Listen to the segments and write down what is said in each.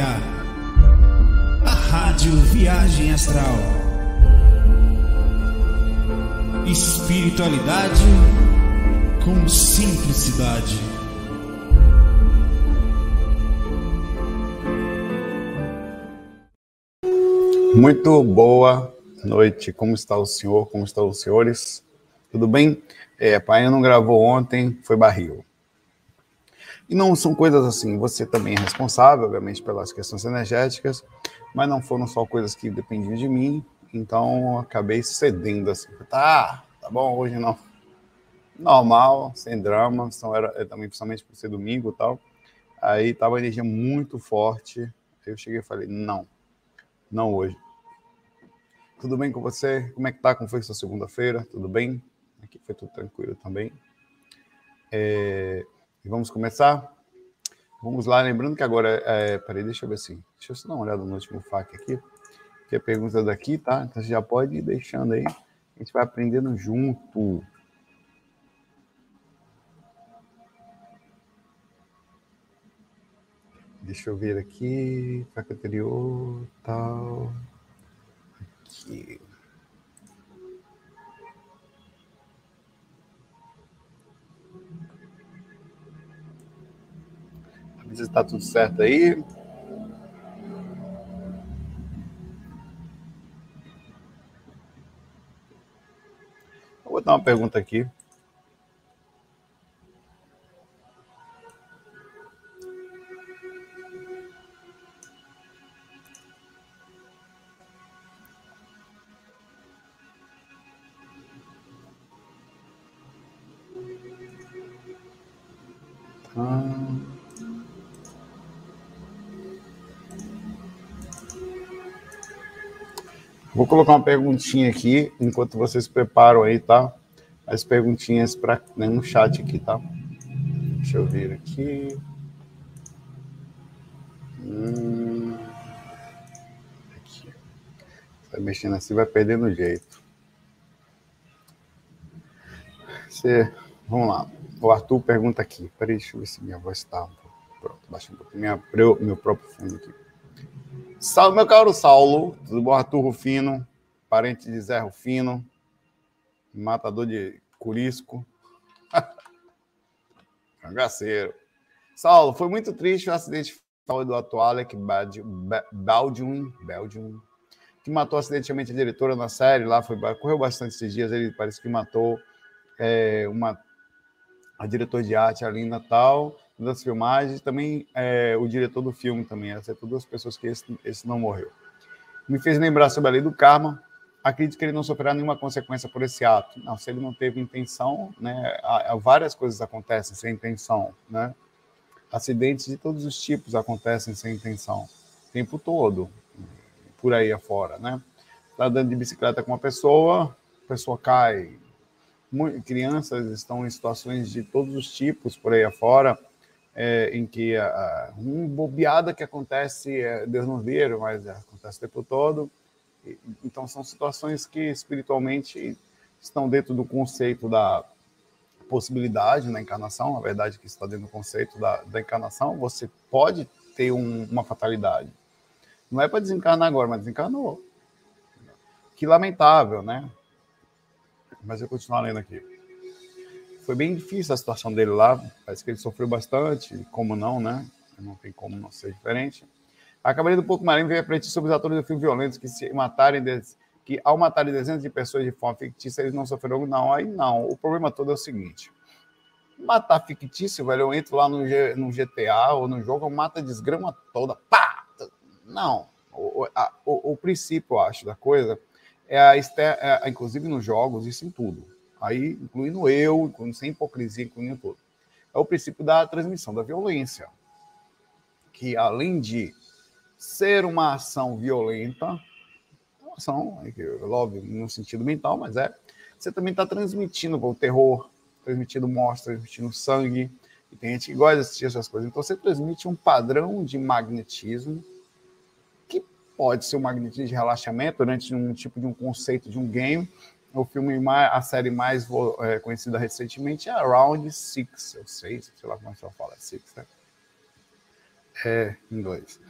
a Rádio Viagem Astral. Espiritualidade com simplicidade. Muito boa noite. Como está o senhor? Como estão os senhores? Tudo bem? É, pai não gravou ontem, foi barril. E não são coisas assim, você também é responsável, obviamente, pelas questões energéticas, mas não foram só coisas que dependiam de mim, então acabei cedendo assim. Tá, tá bom, hoje não. Normal, sem drama, então era é também principalmente por ser domingo e tal. Aí tava a energia muito forte. Eu cheguei e falei: não, não hoje. Tudo bem com você? Como é que tá? Como foi sua segunda-feira? Tudo bem? Aqui foi tudo tranquilo também. É... E vamos começar? Vamos lá, lembrando que agora. É... Peraí, deixa eu ver assim. Deixa eu só dar uma olhada no último FAQ aqui. Que é pergunta daqui, tá? Então você já pode ir deixando aí. A gente vai aprendendo junto. Deixa eu ver aqui. FAQ anterior, tal. Aqui. Se está tudo certo aí. Vou botar uma pergunta aqui. Vou colocar uma perguntinha aqui, enquanto vocês preparam aí, tá? As perguntinhas para né, no chat aqui, tá? Deixa eu ver aqui. Hum... Aqui. Vai mexendo assim, vai perdendo jeito. Você... Vamos lá. O Arthur pergunta aqui. Peraí, deixa eu ver se minha voz está. Pronto, baixa um pouquinho minha, meu próprio fundo aqui. Salve, meu caro Saulo, tudo bom? Arthur Rufino, parente de Zé Rufino, matador de Curisco. Cangaceiro. Saulo, foi muito triste o acidente do atual Baldwin, Baldwin, que matou acidentalmente a diretora na série, lá foi, correu bastante esses dias, ele parece que matou é, uma, a diretora de arte ali em Natal, das filmagens, também é, o diretor do filme também, essas duas pessoas que esse, esse não morreu. Me fez lembrar sobre a lei do karma. Acredito que ele não sofrerá nenhuma consequência por esse ato. Não, se ele não teve intenção, né, várias coisas acontecem sem intenção, né? Acidentes de todos os tipos acontecem sem intenção, o tempo todo, por aí afora, né? Está andando de bicicleta com uma pessoa, a pessoa cai. Crianças estão em situações de todos os tipos por aí afora, é, em que a, um bobeada que acontece, é, Deus não vira, mas acontece o tempo todo. E, então, são situações que espiritualmente estão dentro do conceito da possibilidade na encarnação, a verdade que está dentro do conceito da, da encarnação, você pode ter um, uma fatalidade. Não é para desencarnar agora, mas desencarnou. Que lamentável, né? Mas eu continuo lendo aqui foi bem difícil a situação dele lá. Parece que ele sofreu bastante, como não, né? Não tem como não ser diferente. A Cavaleira do Pouco Marinho veio refletir sobre os atores do filme violentos que se matarem, que ao matarem dezenas de pessoas de forma fictícia, eles não sofreram. Não, aí não. O problema todo é o seguinte: matar fictício, velho, eu entro lá no, G, no GTA ou no jogo, eu mato a desgrama toda. Pá! Não. O, a, o, o princípio, eu acho, da coisa é a, é, inclusive nos jogos, isso em tudo aí incluindo eu, incluindo sem hipocrisia, incluindo tudo. É o princípio da transmissão da violência, que além de ser uma ação violenta, uma ação, óbvio, no sentido mental, mas é, você também está transmitindo o terror, transmitindo morte, transmitindo sangue, e tem gente que gosta de assistir essas coisas. Então você transmite um padrão de magnetismo, que pode ser um magnetismo de relaxamento durante um tipo de um conceito de um game, o filme, a série mais é, conhecida recentemente é Around Six, eu sei, sei lá como é eu falo, é Six, né? É, em inglês.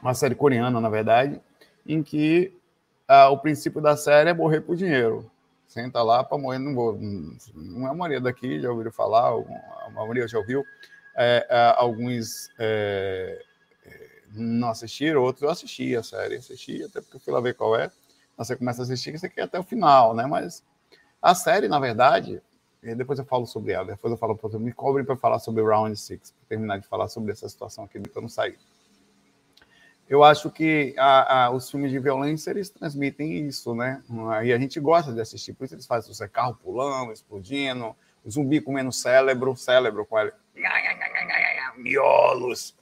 uma série coreana, na verdade, em que ah, o princípio da série é morrer por dinheiro. Senta lá para morrer, não vou. Não é a maioria daqui já ouviram falar, a maioria já ouviu. É, é, alguns é, é, não assistiram, outros eu assisti a série, assisti, até porque eu fui lá ver qual é. Você começa a assistir, você quer até o final, né? Mas a série, na verdade, depois eu falo sobre ela, depois eu falo, me cobrem para falar sobre Round Six, para terminar de falar sobre essa situação aqui, para não sair eu acho que a, a, os filmes de violência eles transmitem isso, né? E a gente gosta de assistir, por isso eles fazem o carro pulando, explodindo, zumbi comendo cérebro, cérebro com ele, miolos.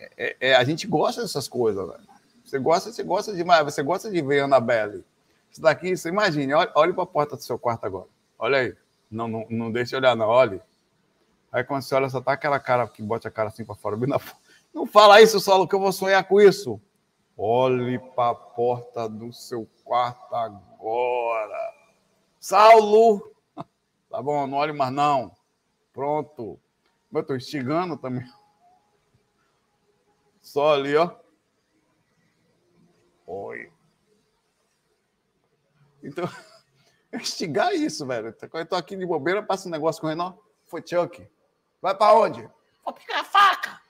É, é, é, a gente gosta dessas coisas, velho. Você gosta, você gosta demais, você gosta de ver Annabelle. Isso daqui, você imagine, olhe, para a porta do seu quarto agora. Olha aí. Não, não, não deixe olhar, não, olhe. Aí quando você olha, só tá aquela cara que bota a cara assim para fora, na. Não fala isso, Saulo, que eu vou sonhar com isso. Olhe para a porta do seu quarto agora. Saulo! Tá bom, não olhe mais não. Pronto. Eu estou instigando também. Só ali, ó. Oi. Então, instigar isso, velho. Eu estou aqui de bobeira, passa um negócio com o Renan. Foi Chuck. Vai para onde? Vou pegar a faca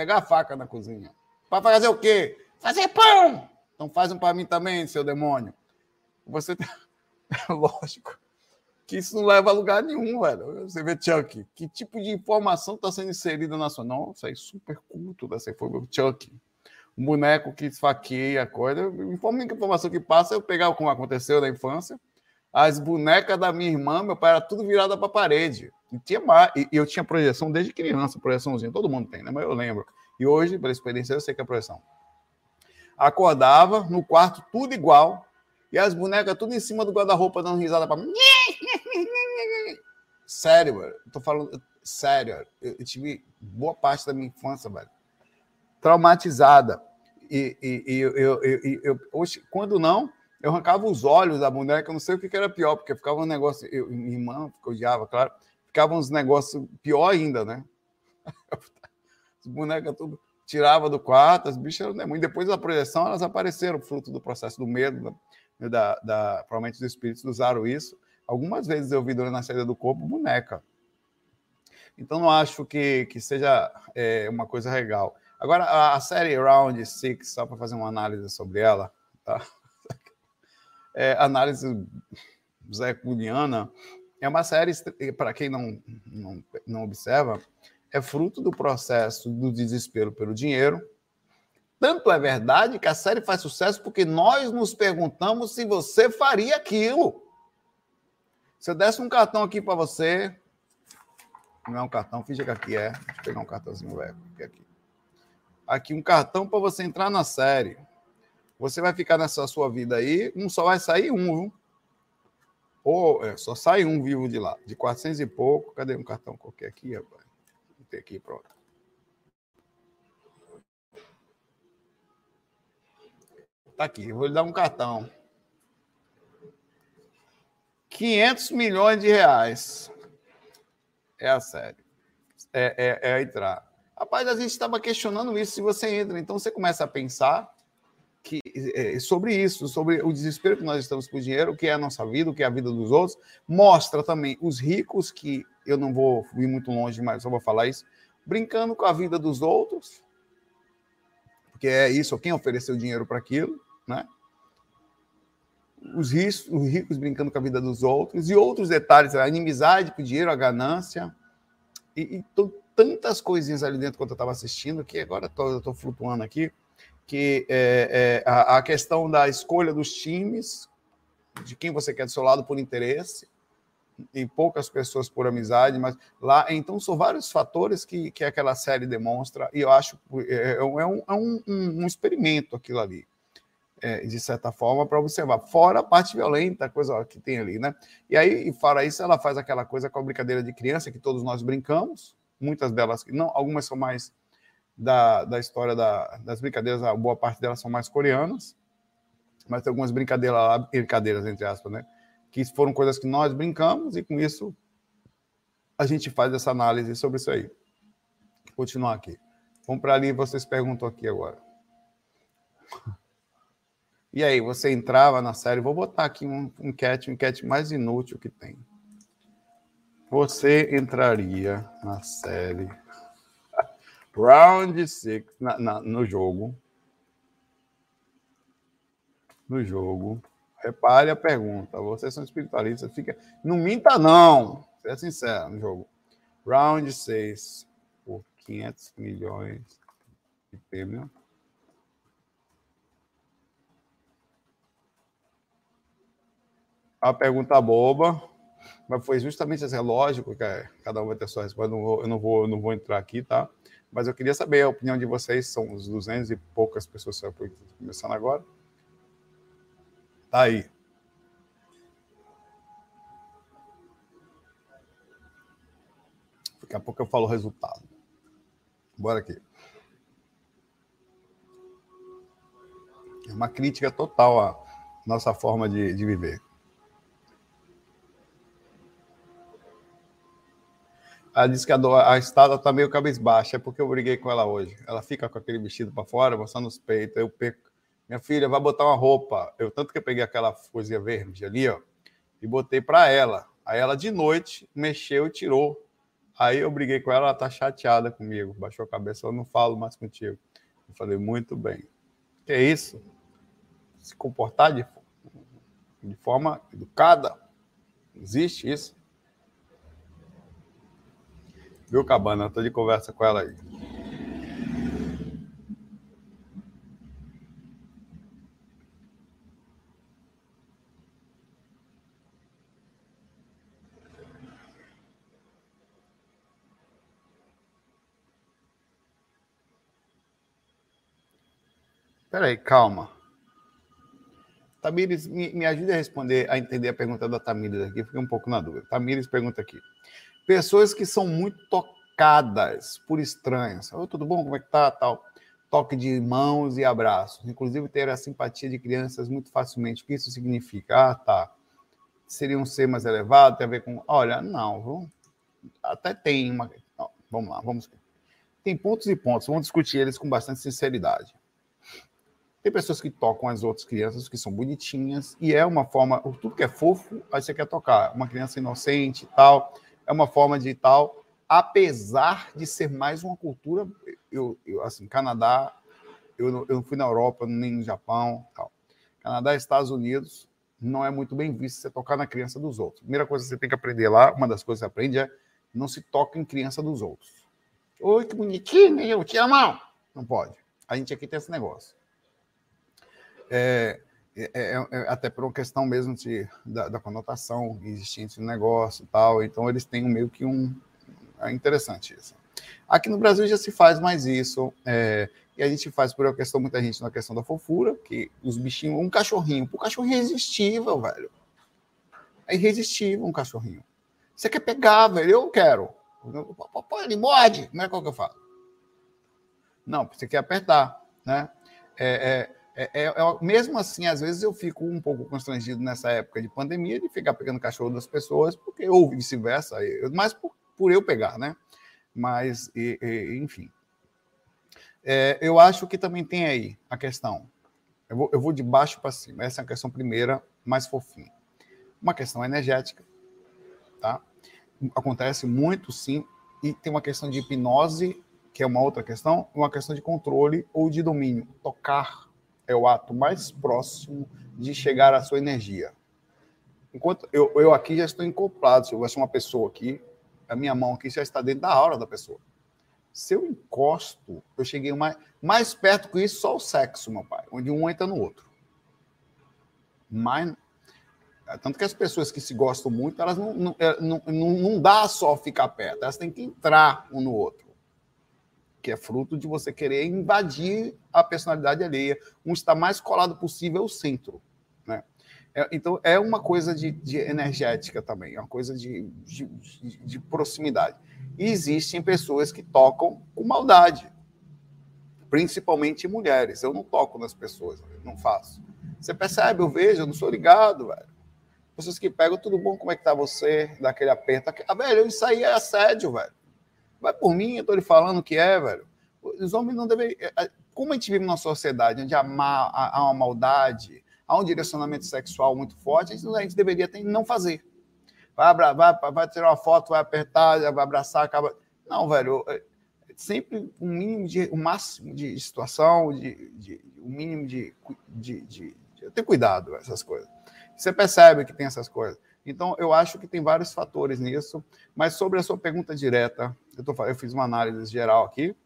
pegar a faca na cozinha. Para fazer o quê? Fazer pão! Então faz um para mim também, seu demônio. Você lógico que isso não leva a lugar nenhum, velho. Você vê Chuck, que tipo de informação está sendo inserida na sua. Não, é super culto dessa foi o Chuck. Um boneco que esfaqueia a coisa. A informação que passa é eu pegar como aconteceu na infância. As bonecas da minha irmã, meu pai era tudo virada para a parede. E, tinha mais, e eu tinha projeção desde criança, projeçãozinha, todo mundo tem, né? Mas eu lembro. E hoje, pela experiência, eu sei que é projeção. Acordava no quarto, tudo igual, e as bonecas tudo em cima do guarda-roupa dando risada para mim. Sério, velho. Tô falando sério. Eu, eu, tive boa parte da minha infância, velho, traumatizada. E, e, e eu, eu, eu, eu, hoje, quando não, eu arrancava os olhos da boneca, eu não sei o que era pior, porque ficava um negócio. Eu, minha irmã odiava, claro ficavam uns negócios pior ainda, né? As bonecas tudo tirava do quarto, as bichas eram demônios. Depois da projeção, elas apareceram, fruto do processo do medo, da, da, da, provavelmente os espíritos usaram isso. Algumas vezes eu vi durante a saída do corpo boneca. Então, não acho que, que seja é, uma coisa legal. Agora, a, série Round Six, só para fazer uma análise sobre ela, tá? É, análise Zé Culiana, é uma série, para quem não, não, não observa, é fruto do processo do desespero pelo dinheiro. Tanto é verdade que a série faz sucesso porque nós nos perguntamos se você faria aquilo. Se eu desse um cartão aqui para você, não é um cartão, finge que aqui é. Deixa eu pegar um cartãozinho velho. Aqui. aqui um cartão para você entrar na série. Você vai ficar nessa sua vida aí, um só vai sair um, viu? Ou é, só sai um vivo de lá, de 400 e pouco. Cadê um cartão qualquer aqui, rapaz? Ter aqui, pronto. Tá aqui, vou lhe dar um cartão. 500 milhões de reais. É a série. É, é, é entrar. Rapaz, a gente estava questionando isso se você entra. Então você começa a pensar que, é, sobre isso, sobre o desespero que nós estamos com o dinheiro, o que é a nossa vida, o que é a vida dos outros. Mostra também os ricos, que eu não vou ir muito longe, mas só vou falar isso, brincando com a vida dos outros, porque é isso, quem ofereceu dinheiro para aquilo, né? Os ricos, os ricos brincando com a vida dos outros, e outros detalhes, a inimizade com o dinheiro, a ganância, e, e tantas coisinhas ali dentro quando eu estava assistindo, que agora eu estou flutuando aqui, que é, é, a, a, questão da escolha dos times, de quem você quer do seu lado por interesse, e poucas pessoas por amizade, mas lá, então são vários fatores que, que aquela série demonstra, e eu acho é, é, um, é um, um, um experimento aquilo ali, é, de certa forma, para observar, fora a parte violenta, coisa que tem ali, né? E aí, fora isso, ela faz aquela coisa com a brincadeira de criança que todos nós brincamos, muitas delas, não, algumas são mais da, da história da, das brincadeiras, a boa parte delas são mais coreanas, mas tem algumas brincadeiras lá, brincadeiras, entre aspas, né? Que foram coisas que nós brincamos e com isso a gente faz essa análise sobre isso aí. Vou continuar aqui. Vamos para ali, vocês perguntam aqui agora. E aí, você entrava na série? Vou botar aqui um enquete, um enquete mais inútil que tem. Você entraria na série Round 6 no jogo. No jogo. Repare a pergunta. Vocês são espiritualistas, fica. Não minta, não. Seja sincero no jogo. Round 6 por 500 milhões de prêmio. A pergunta boba, mas foi justamente assim, é lógico que é, cada um vai ter sua resposta. Eu não vou, eu não vou, entrar aqui, tá? Mas eu queria saber a opinião de vocês. São os 200 e poucas pessoas começando agora. Tá aí. Daqui a pouco eu falo o resultado. Bora aqui. É uma crítica total à nossa forma de, de viver. Ela disse que a, a estada tá meio cabisbaixa, é porque eu briguei com ela hoje. Ela fica com aquele vestido para fora, mostrando os peitos. Eu perco. Minha filha, vai botar uma roupa. Eu tanto que eu peguei aquela coisinha verde ali, ó, e botei para ela. Aí ela de noite mexeu e tirou. Aí eu briguei com ela, ela tá chateada comigo. Baixou a cabeça, eu não falo mais contigo. Eu falei, muito bem. Que é isso? Se comportar de, de forma educada. Existe isso? Viu, Cabana? Estou de conversa com ela aí. Peraí, calma. Tamires, me, me ajude a responder, a entender a pergunta da Tamires aqui, fiquei um pouco na dúvida. Tamires pergunta aqui. Pessoas que são muito tocadas por estranhos. Tudo bom? Como é que tá? Tal. Toque de mãos e abraços. Inclusive ter a simpatia de crianças muito facilmente. O que isso significa? Ah, tá. Seria um ser mais elevado? Tem a ver com. Olha, não, viu? Até tem uma. vamos lá, vamos. Tem pontos e pontos. Vamos discutir eles com bastante sinceridade. Tem pessoas que tocam as outras crianças que são bonitinhas e é uma forma, tudo que é fofo, aí você quer tocar. Uma criança inocente e tal é uma forma de tal, apesar de ser mais uma cultura, eu, eu assim, Canadá, eu não, eu não fui na Europa, nem no Japão, tal. Canadá Estados Unidos não é muito bem visto você tocar na criança dos outros. Primeira coisa que você tem que aprender lá, uma das coisas que você aprende é não se toca em criança dos outros. Oi, que bonitinho, eu te amo. Não pode. A gente aqui tem esse negócio. É, é, é, é, até por uma questão mesmo de, da, da, conotação existente no negócio e tal. Então, eles têm meio que um. É interessante isso. Aqui no Brasil já se faz mais isso. É, e a gente faz por uma questão, muita gente na questão da fofura, que os bichinhos, um cachorrinho, o cachorrinho é irresistível, velho. É irresistível um cachorrinho. Você quer pegar, velho? Eu quero. Pô, ele morde. Como é que eu falo? Não, você quer apertar, né? É, é, é, é, é, mesmo assim, às vezes eu fico um pouco constrangido nessa época de pandemia de ficar pegando cachorro das pessoas, porque ou vice-versa, mas por, por, eu pegar, né? Mas, e, e, enfim. É, eu acho que também tem aí a questão. Eu vou, eu vou de baixo para cima. Essa é a questão primeira, mais fofinha. Uma questão energética, tá? Acontece muito, sim, e tem uma questão de hipnose, que é uma outra questão, uma questão de controle ou de domínio. Tocar é o ato mais próximo de chegar à sua energia. Enquanto eu, eu aqui já estou encoplado, se eu fosse uma pessoa aqui, a minha mão aqui já está dentro da aura da pessoa. Se eu encosto, eu cheguei mais, mais perto com isso, só o sexo, meu pai, onde um entra no outro. Mas, tanto que as pessoas que se gostam muito, elas não, é, não, não, não dá só ficar perto, elas têm que entrar um no outro que é fruto de você querer invadir a personalidade alheia, um está mais colado possível ao centro. Né? É, então, é uma coisa de, de, energética também, é uma coisa de, de, de proximidade. E existem pessoas que tocam com maldade, principalmente mulheres. Eu não toco nas pessoas, não faço. Você percebe, eu vejo, eu não sou ligado, velho. Pessoas que pegam, tudo bom, como é que tá você? Daquele aperto. Ah, velho, isso aí é assédio, velho. Vai por mim, eu tô lhe falando que é, velho. Os homens não devem. É, é, como a gente vive numa sociedade onde há, há uma maldade, há um direcionamento sexual muito forte, a gente, deveria ter, não fazer. Vai, vai, vai tirar uma foto, vai apertar, vai abraçar, acaba. Não, velho. Sempre um mínimo de. o um máximo de situação, de, de, um mínimo de, de, de, de ter cuidado essas coisas. Você percebe que tem essas coisas. Então, eu acho que tem vários fatores nisso, mas sobre a sua pergunta direta, eu, tô, eu fiz uma análise geral aqui,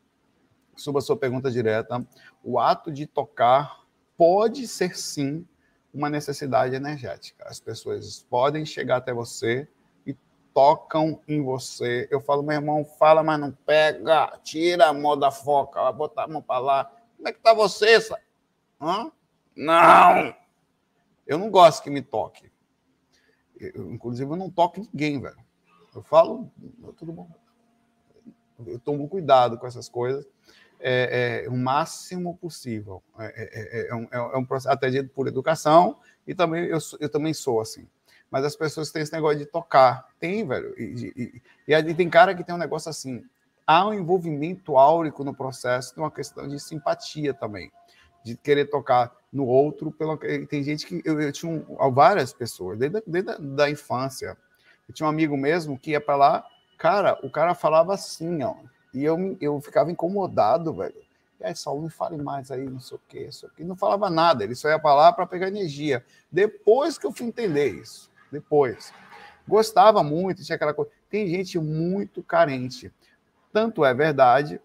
sobre a sua pergunta direta, o ato de tocar pode ser sim uma necessidade energética. As pessoas podem chegar até você e tocam em você. Eu falo, meu irmão, fala, mas não pega, tira a mão da foca, vai botar a mão para lá. Como é que tá você? Hã? Não! Eu não gosto que me toque. Eu, inclusive, eu não toco ninguém, velho. Eu falo, tudo bom. Eu tomo cuidado com essas coisas é, é, o máximo possível. É, é, é, é um, é um processo atendido por educação e também eu, eu também sou assim. Mas as pessoas têm esse negócio de tocar. Tem, velho. E, e, e, e tem cara que tem um negócio assim. Há um envolvimento áurico no processo, tem uma questão de simpatia também de querer tocar no outro. Tem gente que. Eu, eu tinha um, várias pessoas, desde, desde a da infância. Eu tinha um amigo mesmo que ia para lá, cara, o cara falava assim, ó. E eu, eu ficava incomodado, velho. E aí, Saulo, não fale mais aí, não sei o quê, isso aqui. Não falava nada, ele só ia para lá para pegar energia. Depois que eu fui entender isso. Depois. Gostava muito, tinha aquela coisa. Tem gente muito carente. Tanto é verdade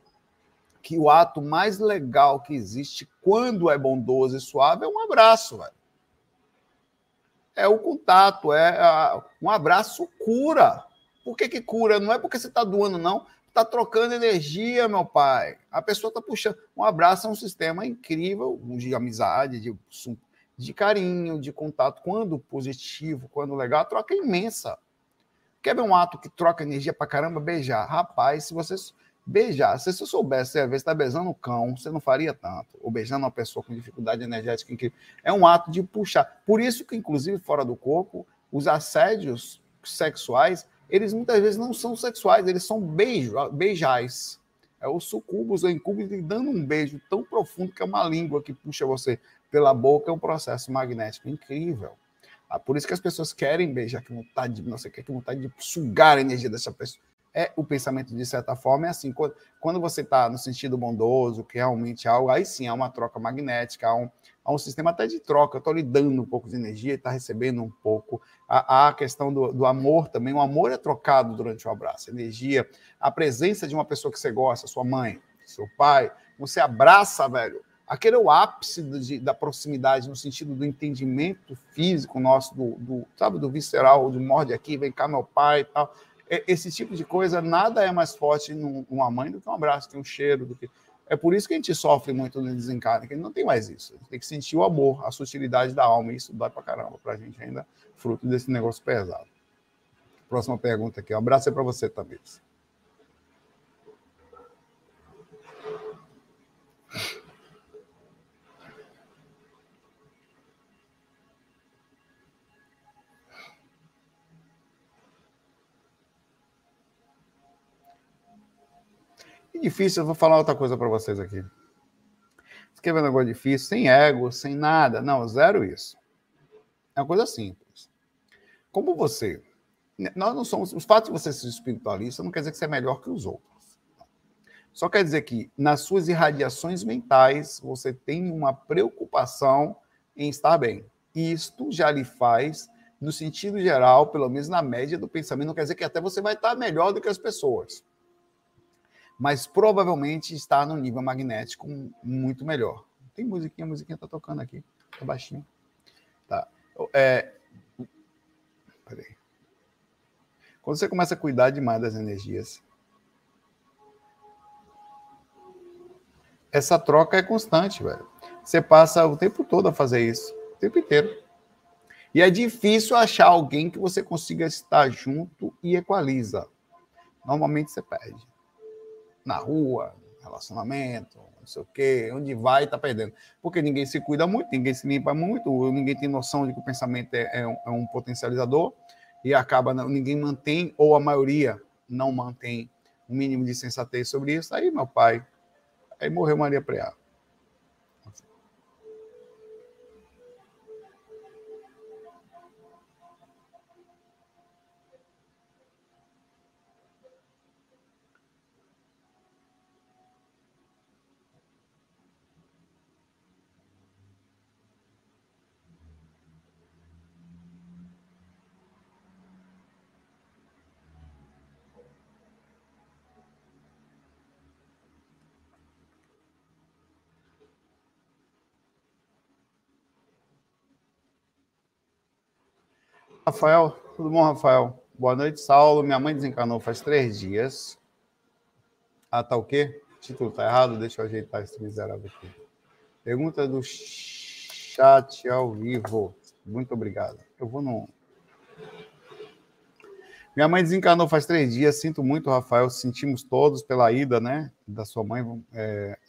que o ato mais legal que existe quando é bondoso e suave é um abraço, velho. É o contato, é a, um abraço cura. Por que, que cura? Não é porque você está doando, não. Está trocando energia, meu pai. A pessoa está puxando. Um abraço é um sistema incrível de amizade, de, de carinho, de contato. Quando positivo, quando legal, a troca é imensa. Quer ver um ato que troca energia pra caramba? Beijar. Rapaz, se você Beijar, se você soubesse, às vezes, está beijando um cão, você não faria tanto. Ou beijando uma pessoa com dificuldade energética incrível. É um ato de puxar. Por isso que, inclusive, fora do corpo, os assédios sexuais, eles muitas vezes não são sexuais, eles são beijo, beijais. É o sucubus ou incubus dando um beijo tão profundo que é uma língua que puxa você pela boca, é um processo magnético incrível. Ah, por isso que as pessoas querem beijar, que vontade o que, que vontade de sugar a energia dessa pessoa é o pensamento de certa forma é assim quando você está no sentido bondoso que realmente é algo aí sim há uma troca magnética há um, há um sistema até de troca. Eu estou lhe dando um pouco de energia e está recebendo um pouco. Há, há a questão do, do, amor também. O amor é trocado durante o abraço. Energia a presença de uma pessoa que você gosta sua mãe seu pai você abraça velho. Aquele é o ápice de, da proximidade no sentido do entendimento físico nosso do, do sabe do visceral do morde aqui vem cá meu pai e tal esse tipo de coisa, nada é mais forte numa mãe do que um abraço, tem um cheiro, do que. É por isso que a gente sofre muito no desencarne, que não tem mais isso. Tem que sentir o amor, a sutilidade da alma, e isso dói pra caramba pra gente ainda, fruto desse negócio pesado. Próxima pergunta aqui. Um abraço aí para você, Tamires. Difícil, eu vou falar outra coisa para vocês aqui. Escrever um negócio difícil, sem ego, sem nada. Não, zero isso. É uma coisa simples. Como você. Nós não somos. O fato de você ser espiritualista não quer dizer que você é melhor que os outros. Só quer dizer que nas suas irradiações mentais você tem uma preocupação em estar bem. E isto já lhe faz, no sentido geral, pelo menos na média do pensamento, não quer dizer que até você vai estar melhor do que as pessoas mas provavelmente está no nível magnético muito melhor. Tem musiquinha, a musiquinha está tocando aqui, tá baixinho. Tá. É... Peraí. Quando você começa a cuidar demais das energias, essa troca é constante, velho. Você passa o tempo todo a fazer isso, o tempo inteiro. E é difícil achar alguém que você consiga estar junto e equaliza. Normalmente você perde na rua, relacionamento, não sei o quê, onde vai está perdendo. Porque ninguém se cuida muito, ninguém se limpa muito, ninguém tem noção de que o pensamento é, é, um, é um, potencializador e acaba, ninguém mantém, ou a maioria não mantém um mínimo de sensatez sobre isso. Aí, meu pai, Aí morreu Maria Preá. Rafael, tudo bom, Rafael? Boa noite, Saulo. Minha mãe desencanou faz três dias. Ah, tá o quê? O título tá errado? Deixa eu ajeitar esse miserável aqui. Pergunta do chat ao vivo. Muito obrigado. Eu vou no. Minha mãe desencanou faz três dias. Sinto muito, Rafael. Sentimos todos pela ida, né? Da sua mãe. É...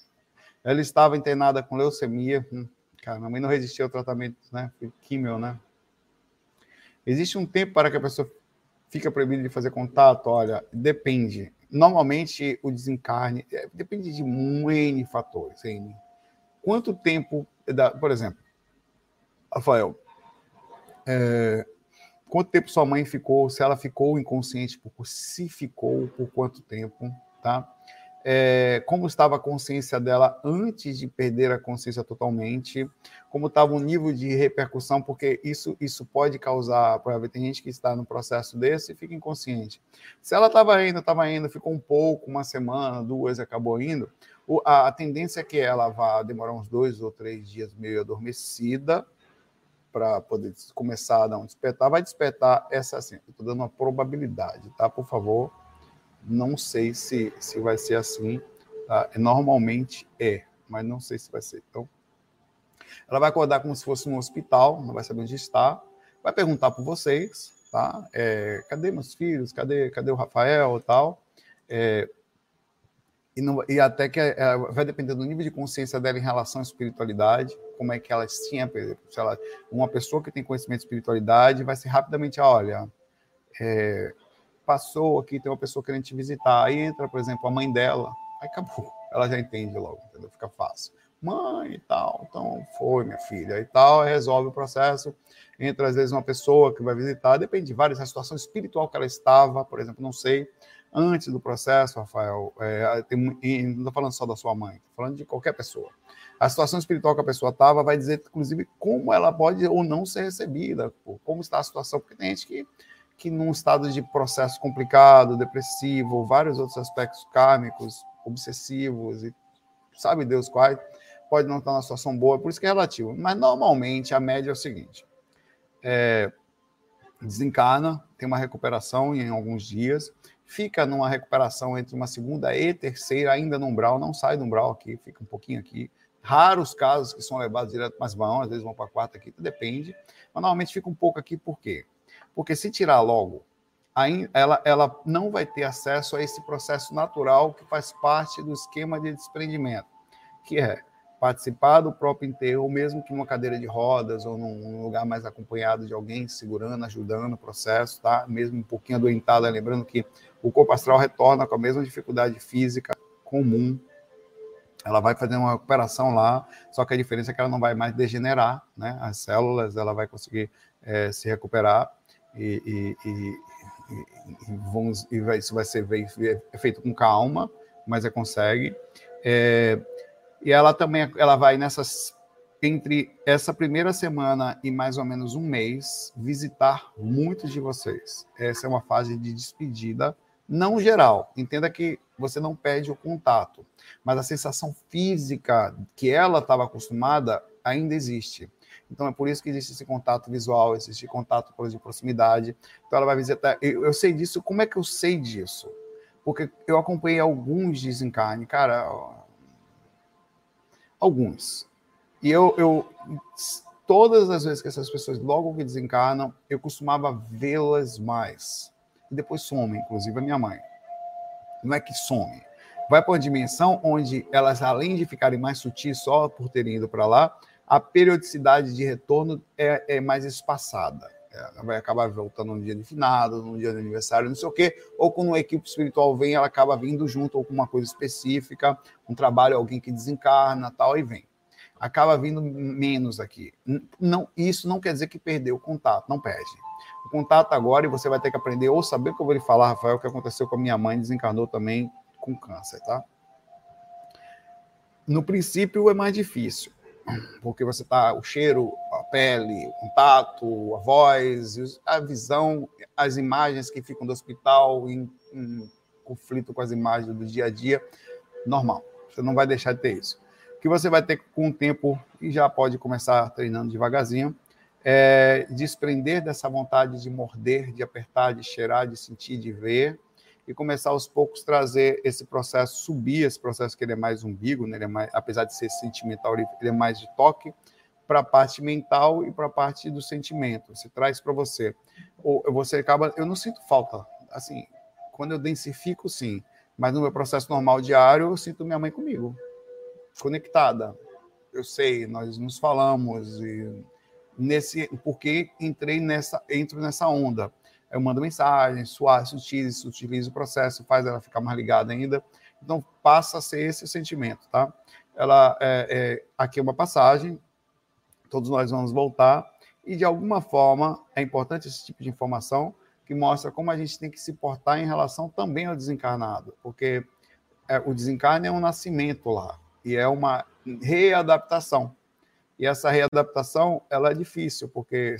Ela estava internada com leucemia. Hum, cara, minha mãe não resistiu ao tratamento, né? Químio, né? Existe um tempo para que a pessoa fica proibida de fazer contato? Olha, depende. Normalmente o desencarne é, depende de N fatores. N. Quanto tempo, da, por exemplo, Rafael, é, quanto tempo sua mãe ficou? Se ela ficou inconsciente, se ficou, por quanto tempo, tá? É, como estava a consciência dela antes de perder a consciência totalmente, como estava o nível de repercussão, porque isso, isso pode causar, por tem gente que está no processo desse e fica inconsciente. Se ela estava indo, estava indo, ficou um pouco, uma semana, duas, acabou indo, a, a tendência é que ela vá demorar uns dois ou três dias meio adormecida, para poder começar a dar um despertar, vai despertar essa assim, estou dando uma probabilidade, tá? Por favor, não sei se, se vai ser assim. Tá? Normalmente é, mas não sei se vai ser. Então, ela vai acordar como se fosse um hospital, não vai saber onde está, vai perguntar por vocês, tá? É, cadê meus filhos? Cadê, cadê o Rafael e tal? É, e, não, e, até que é, vai depender do nível de consciência dela em relação à espiritualidade, como é que ela tinha, por exemplo, se ela, uma pessoa que tem conhecimento de espiritualidade vai ser rapidamente, olha, é, passou aqui, tem uma pessoa querendo te visitar, aí entra, por exemplo, a mãe dela, aí acabou, ela já entende logo, entendeu? Fica fácil. Mãe e tal, então foi, minha filha, e tal, resolve o processo. Entra, às vezes, uma pessoa que vai visitar, depende de várias, a situação espiritual que ela estava, por exemplo, não sei, antes do processo, Rafael, é, tem, não estou falando só da sua mãe, estou falando de qualquer pessoa. A situação espiritual que a pessoa estava vai dizer, inclusive, como ela pode ou não ser recebida, como está a situação, porque tem gente que que num estado de processo complicado, depressivo, vários outros aspectos kármicos, obsessivos e sabe Deus quais, pode não estar numa situação boa, por isso que é relativo. Mas normalmente a média é o seguinte: é, desencana, tem uma recuperação em alguns dias, fica numa recuperação entre uma segunda e terceira, ainda no umbral, não sai do umbral aqui, fica um pouquinho aqui. Raros casos que são levados direto, mas vão, às vezes vão para a quarta aqui, depende. Mas normalmente fica um pouco aqui, por quê? Porque se tirar logo, ela, ela não vai ter acesso a esse processo natural que faz parte do esquema de desprendimento, que é participar do próprio enterro, mesmo que numa cadeira de rodas ou num lugar mais acompanhado de alguém segurando, ajudando o processo, tá? Mesmo um pouquinho adoentada, lembrando que o corpo astral retorna com a mesma dificuldade física comum. Ela vai fazer uma recuperação lá, só que a diferença é que ela não vai mais degenerar, né? As células, ela vai conseguir é, se recuperar e, e, e, e vamos, vai, isso vai ser é feito com calma, mas é consegue. É, e ela também ela vai nessas entre essa primeira semana e mais ou menos um mês visitar muitos de vocês. Essa é uma fase de despedida, não geral. Entenda que você não perde o contato, mas a sensação física que ela estava acostumada ainda existe. Então é por isso que existe esse contato visual, existe contato de proximidade. Então ela vai visitar. Eu, eu sei disso. Como é que eu sei disso? Porque eu acompanhei alguns desencarne, cara. Alguns. E eu, eu todas as vezes que essas pessoas logo que desencarnam, eu costumava vê-las mais. E depois some, inclusive a minha mãe. Não é que some. Vai para uma dimensão onde elas, além de ficarem mais sutis só por terem ido para lá, a periodicidade de retorno é, é mais espaçada. ela vai acabar voltando num dia de finado, num dia de aniversário, não sei o quê, ou quando uma equipe espiritual vem, ela acaba vindo junto ou com uma coisa específica, um trabalho, alguém que desencarna, tal, e vem. Acaba vindo menos aqui. Não, isso não quer dizer que perdeu o contato, não perde. O contato agora, e você vai ter que aprender, ou saber o que eu vou lhe falar, Rafael, o que aconteceu com a minha mãe, desencarnou também com câncer, tá? No princípio é mais difícil porque você tá o cheiro, a pele, o contato, a voz, a visão, as imagens que ficam do hospital em, em conflito com as imagens do dia a dia, normal. Você não vai deixar de ter isso. O que você vai ter com o tempo e já pode começar treinando devagarzinho, é desprender dessa vontade de morder, de apertar, de cheirar, de sentir, de ver e começar aos poucos trazer esse processo, subir esse processo que ele é mais umbigo, né? ele é mais, apesar de ser sentimental, ele é mais de toque, para a parte mental e para a parte do sentimento. Você traz para você. Ou você acaba. Eu não sinto falta. Assim, quando eu densifico, sim. Mas no meu processo normal diário, eu sinto minha mãe comigo, conectada. Eu sei, nós nos falamos e nesse porque entrei nessa entro nessa onda eu mando mensagem, suave, utiliza, utiliza o processo, faz ela ficar mais ligada ainda. Então, passa a ser esse o sentimento, tá? Ela, é, é, aqui é uma passagem, todos nós vamos voltar, e de alguma forma é importante esse tipo de informação que mostra como a gente tem que se portar em relação também ao desencarnado, porque é, o desencarne é um nascimento lá, e é uma readaptação. E essa readaptação, ela é difícil, porque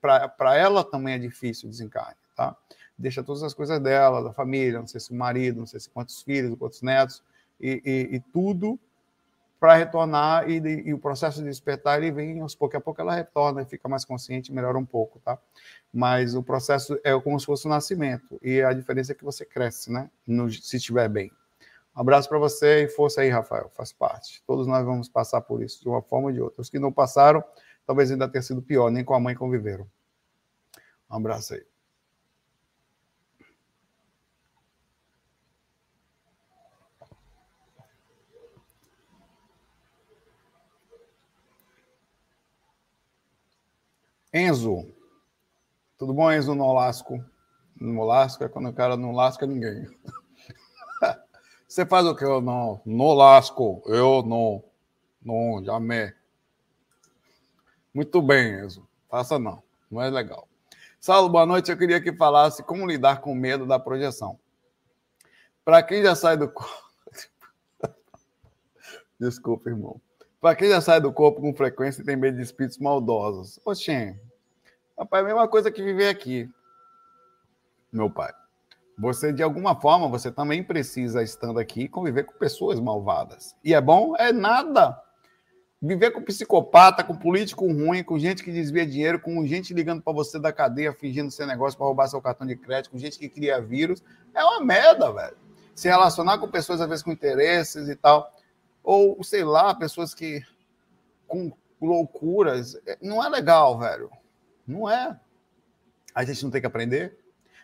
para ela também é difícil o desencarne, tá? Deixa todas as coisas dela, da família, não sei se o marido, não sei se quantos filhos, quantos netos, e, e, e tudo para retornar, e, e, o processo de despertar, ele vem aos pouco a pouco ela retorna fica mais consciente, melhora um pouco, tá? Mas o processo é como se fosse um nascimento, e a diferença é que você cresce, né? No, se estiver bem. Um abraço para você e força aí, Rafael, faz parte. Todos nós vamos passar por isso de uma forma ou de outra. Os que não passaram, talvez ainda tenha sido pior, nem com a mãe conviveram. Um abraço aí. Enzo. Tudo bom, Enzo Nolasco? Nolasco é quando o cara não lasca ninguém. Você faz o que? Eu não, não lasco. Eu não, não, jamais. Muito bem, Enzo. Faça não. Não é legal. Saulo, boa noite. Eu queria que falasse como lidar com medo da projeção. Para quem já sai do corpo. Desculpa, irmão. Para quem já sai do corpo com frequência e tem medo de espíritos maldosos. Oxê. Rapaz, é a mesma coisa que viver aqui. Meu pai. Você, de alguma forma, você também precisa, estando aqui, conviver com pessoas malvadas. E é bom? É nada. Viver com psicopata, com político ruim, com gente que desvia dinheiro, com gente ligando para você da cadeia, fingindo ser negócio para roubar seu cartão de crédito, com gente que cria vírus, é uma merda, velho. Se relacionar com pessoas, às vezes, com interesses e tal. Ou, sei lá, pessoas que. com loucuras. É, não é legal, velho. Não é. A gente não tem que aprender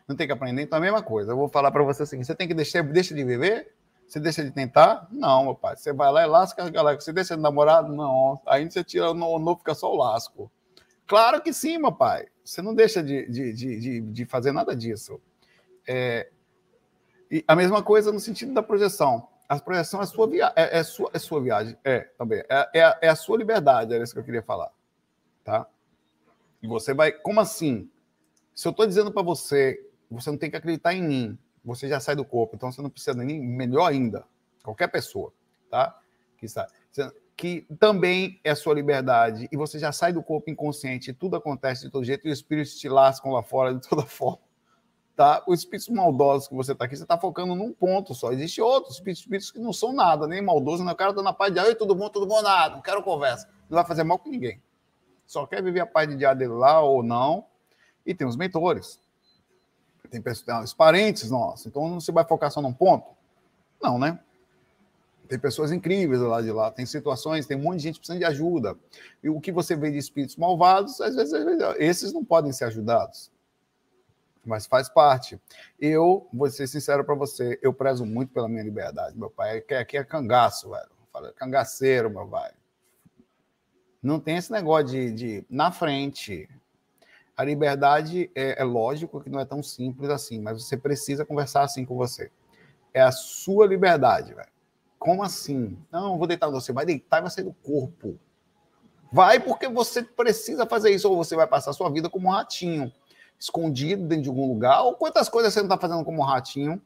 não tem que aprender. Então, a mesma coisa. Eu vou falar para você assim: você tem que deixar, deixa de viver? Você deixa de tentar? Não, meu pai. Você vai lá e lasca a galera. Você deixa de namorar? Não. Aí você tira o novo, fica só o lasco. Claro que sim, meu pai. Você não deixa de, de, de, de fazer nada disso. É, e a mesma coisa no sentido da projeção. A projeção é sua, via é, é, sua, é sua viagem. É, também. É, é, é a sua liberdade, era isso que eu queria falar. Tá? E você vai. Como assim? Se eu estou dizendo para você você não tem que acreditar em mim. Você já sai do corpo, então você não precisa de mim. Melhor ainda, qualquer pessoa, tá? Que, está, que também é sua liberdade e você já sai do corpo inconsciente. Tudo acontece de todo jeito e os espíritos te lascam lá fora de toda forma. Tá? Os espíritos maldosos que você está aqui, você está focando num ponto só. Existem outros espíritos, espíritos que não são nada, nem maldosos, não. O cara está na paz de oi, tudo bom, tudo bom, nada, não quero conversa. Não vai fazer mal com ninguém. Só quer viver a paz de dia dele lá ou não. E tem os mentores tem pessoas, parentes nossos, então você vai focar só num ponto? Não, né? Tem pessoas incríveis lá de lá, tem situações, tem um monte de gente precisando de ajuda. E o que você vê de espíritos malvados, às vezes, esses não podem ser ajudados. Mas faz parte. Eu, vou ser sincero para você, eu prezo muito pela minha liberdade. Meu pai aqui é cangaço, velho. Fala, cangaceiro, meu pai. Não tem esse negócio de, de na frente. A liberdade é, é, lógico que não é tão simples assim, mas você precisa conversar assim com você. É a sua liberdade, velho. Como assim? Não, vou deitar você. Vai deitar e vai sair do corpo. Vai porque você precisa fazer isso, ou você vai passar a sua vida como um ratinho, escondido dentro de algum lugar, ou quantas coisas você não está fazendo como um ratinho.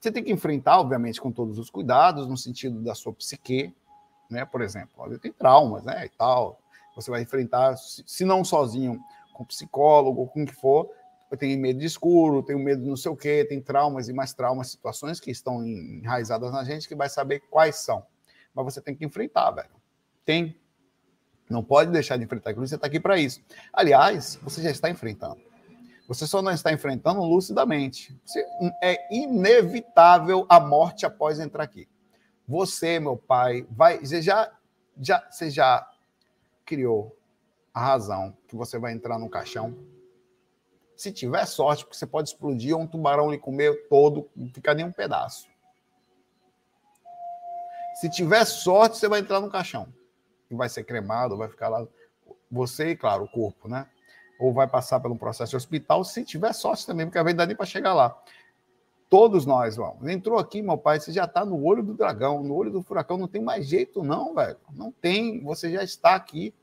Você tem que enfrentar, obviamente, com todos os cuidados, no sentido da sua psique, né? Por exemplo, tem traumas, né? E tal. Você vai enfrentar, se não sozinho, com psicólogo, com o que for, tem medo de escuro, tem medo de não sei o quê, tem traumas e mais traumas, situações que estão enraizadas na gente, que vai saber quais são. Mas você tem que enfrentar, velho. Tem. Não pode deixar de enfrentar aquilo, você está aqui para isso. Aliás, você já está enfrentando. Você só não está enfrentando lucidamente. Você, é inevitável a morte após entrar aqui. Você, meu pai, vai. Você já, já, você já criou a razão que você vai entrar no caixão. Se tiver sorte, porque você pode explodir ou um tubarão lhe comer todo, não ficar nem um pedaço. Se tiver sorte, você vai entrar no caixão. E vai ser cremado, vai ficar lá. Você claro, o corpo, né? Ou vai passar pelo processo de hospital, se tiver sorte também, porque vai dar nem para chegar lá. Todos nós vamos. Entrou aqui, meu pai, você já está no olho do dragão, no olho do furacão, não tem mais jeito, não, velho. Não tem. Você já está aqui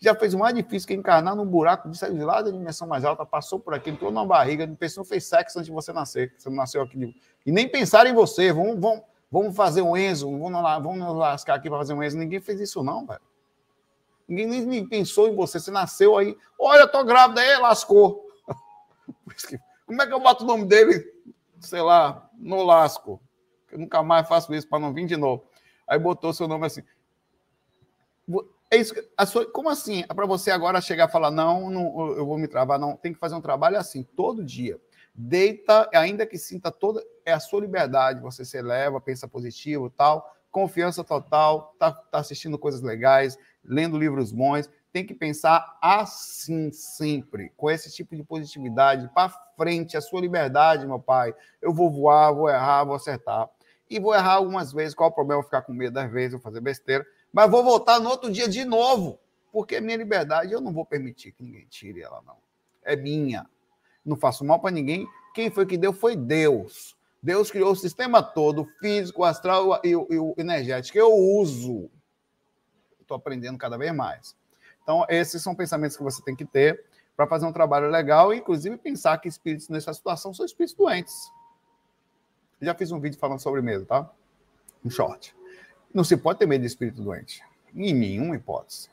já fez o mais difícil que é encarnar num buraco de sair de lá da dimensão mais alta, passou por aqui, entrou numa barriga, não pensou, fez sexo antes de você nascer, você não nasceu aqui. E nem pensar em você, vamos, vamos, vamos fazer um Enzo, vamos, lá, vamos nos lascar aqui para fazer um Enzo. Ninguém fez isso, não, velho. Ninguém nem, pensou em você, você nasceu aí, olha, eu tô grávida aí, lascou. Como é que eu boto o nome dele, sei lá, no lasco? Eu nunca mais faço isso para não vir de novo. Aí botou seu nome assim é isso. A sua, como assim? É para você agora chegar e falar, não, não, eu vou me travar, não. Tem que fazer um trabalho assim, todo dia. Deita, ainda que sinta toda. É a sua liberdade. Você se eleva, pensa positivo tal. Confiança total, tá, tá assistindo coisas legais, lendo livros bons. Tem que pensar assim sempre, com esse tipo de positividade, para frente, a sua liberdade, meu pai. Eu vou voar, vou errar, vou acertar. E vou errar algumas vezes. Qual o problema? Ficar com medo às vezes, vou fazer besteira mas vou voltar no outro dia de novo, porque minha liberdade, eu não vou permitir que ninguém tire ela, não. É minha. Não faço mal para ninguém. Quem foi que deu foi Deus. Deus criou o sistema todo, físico, astral e, e o energético. Eu uso. Estou aprendendo cada vez mais. Então, esses são pensamentos que você tem que ter para fazer um trabalho legal, e inclusive pensar que espíritos nessa situação são espíritos doentes. Já fiz um vídeo falando sobre medo, tá? Um short. Não se pode ter medo de espírito doente. Em nenhuma hipótese.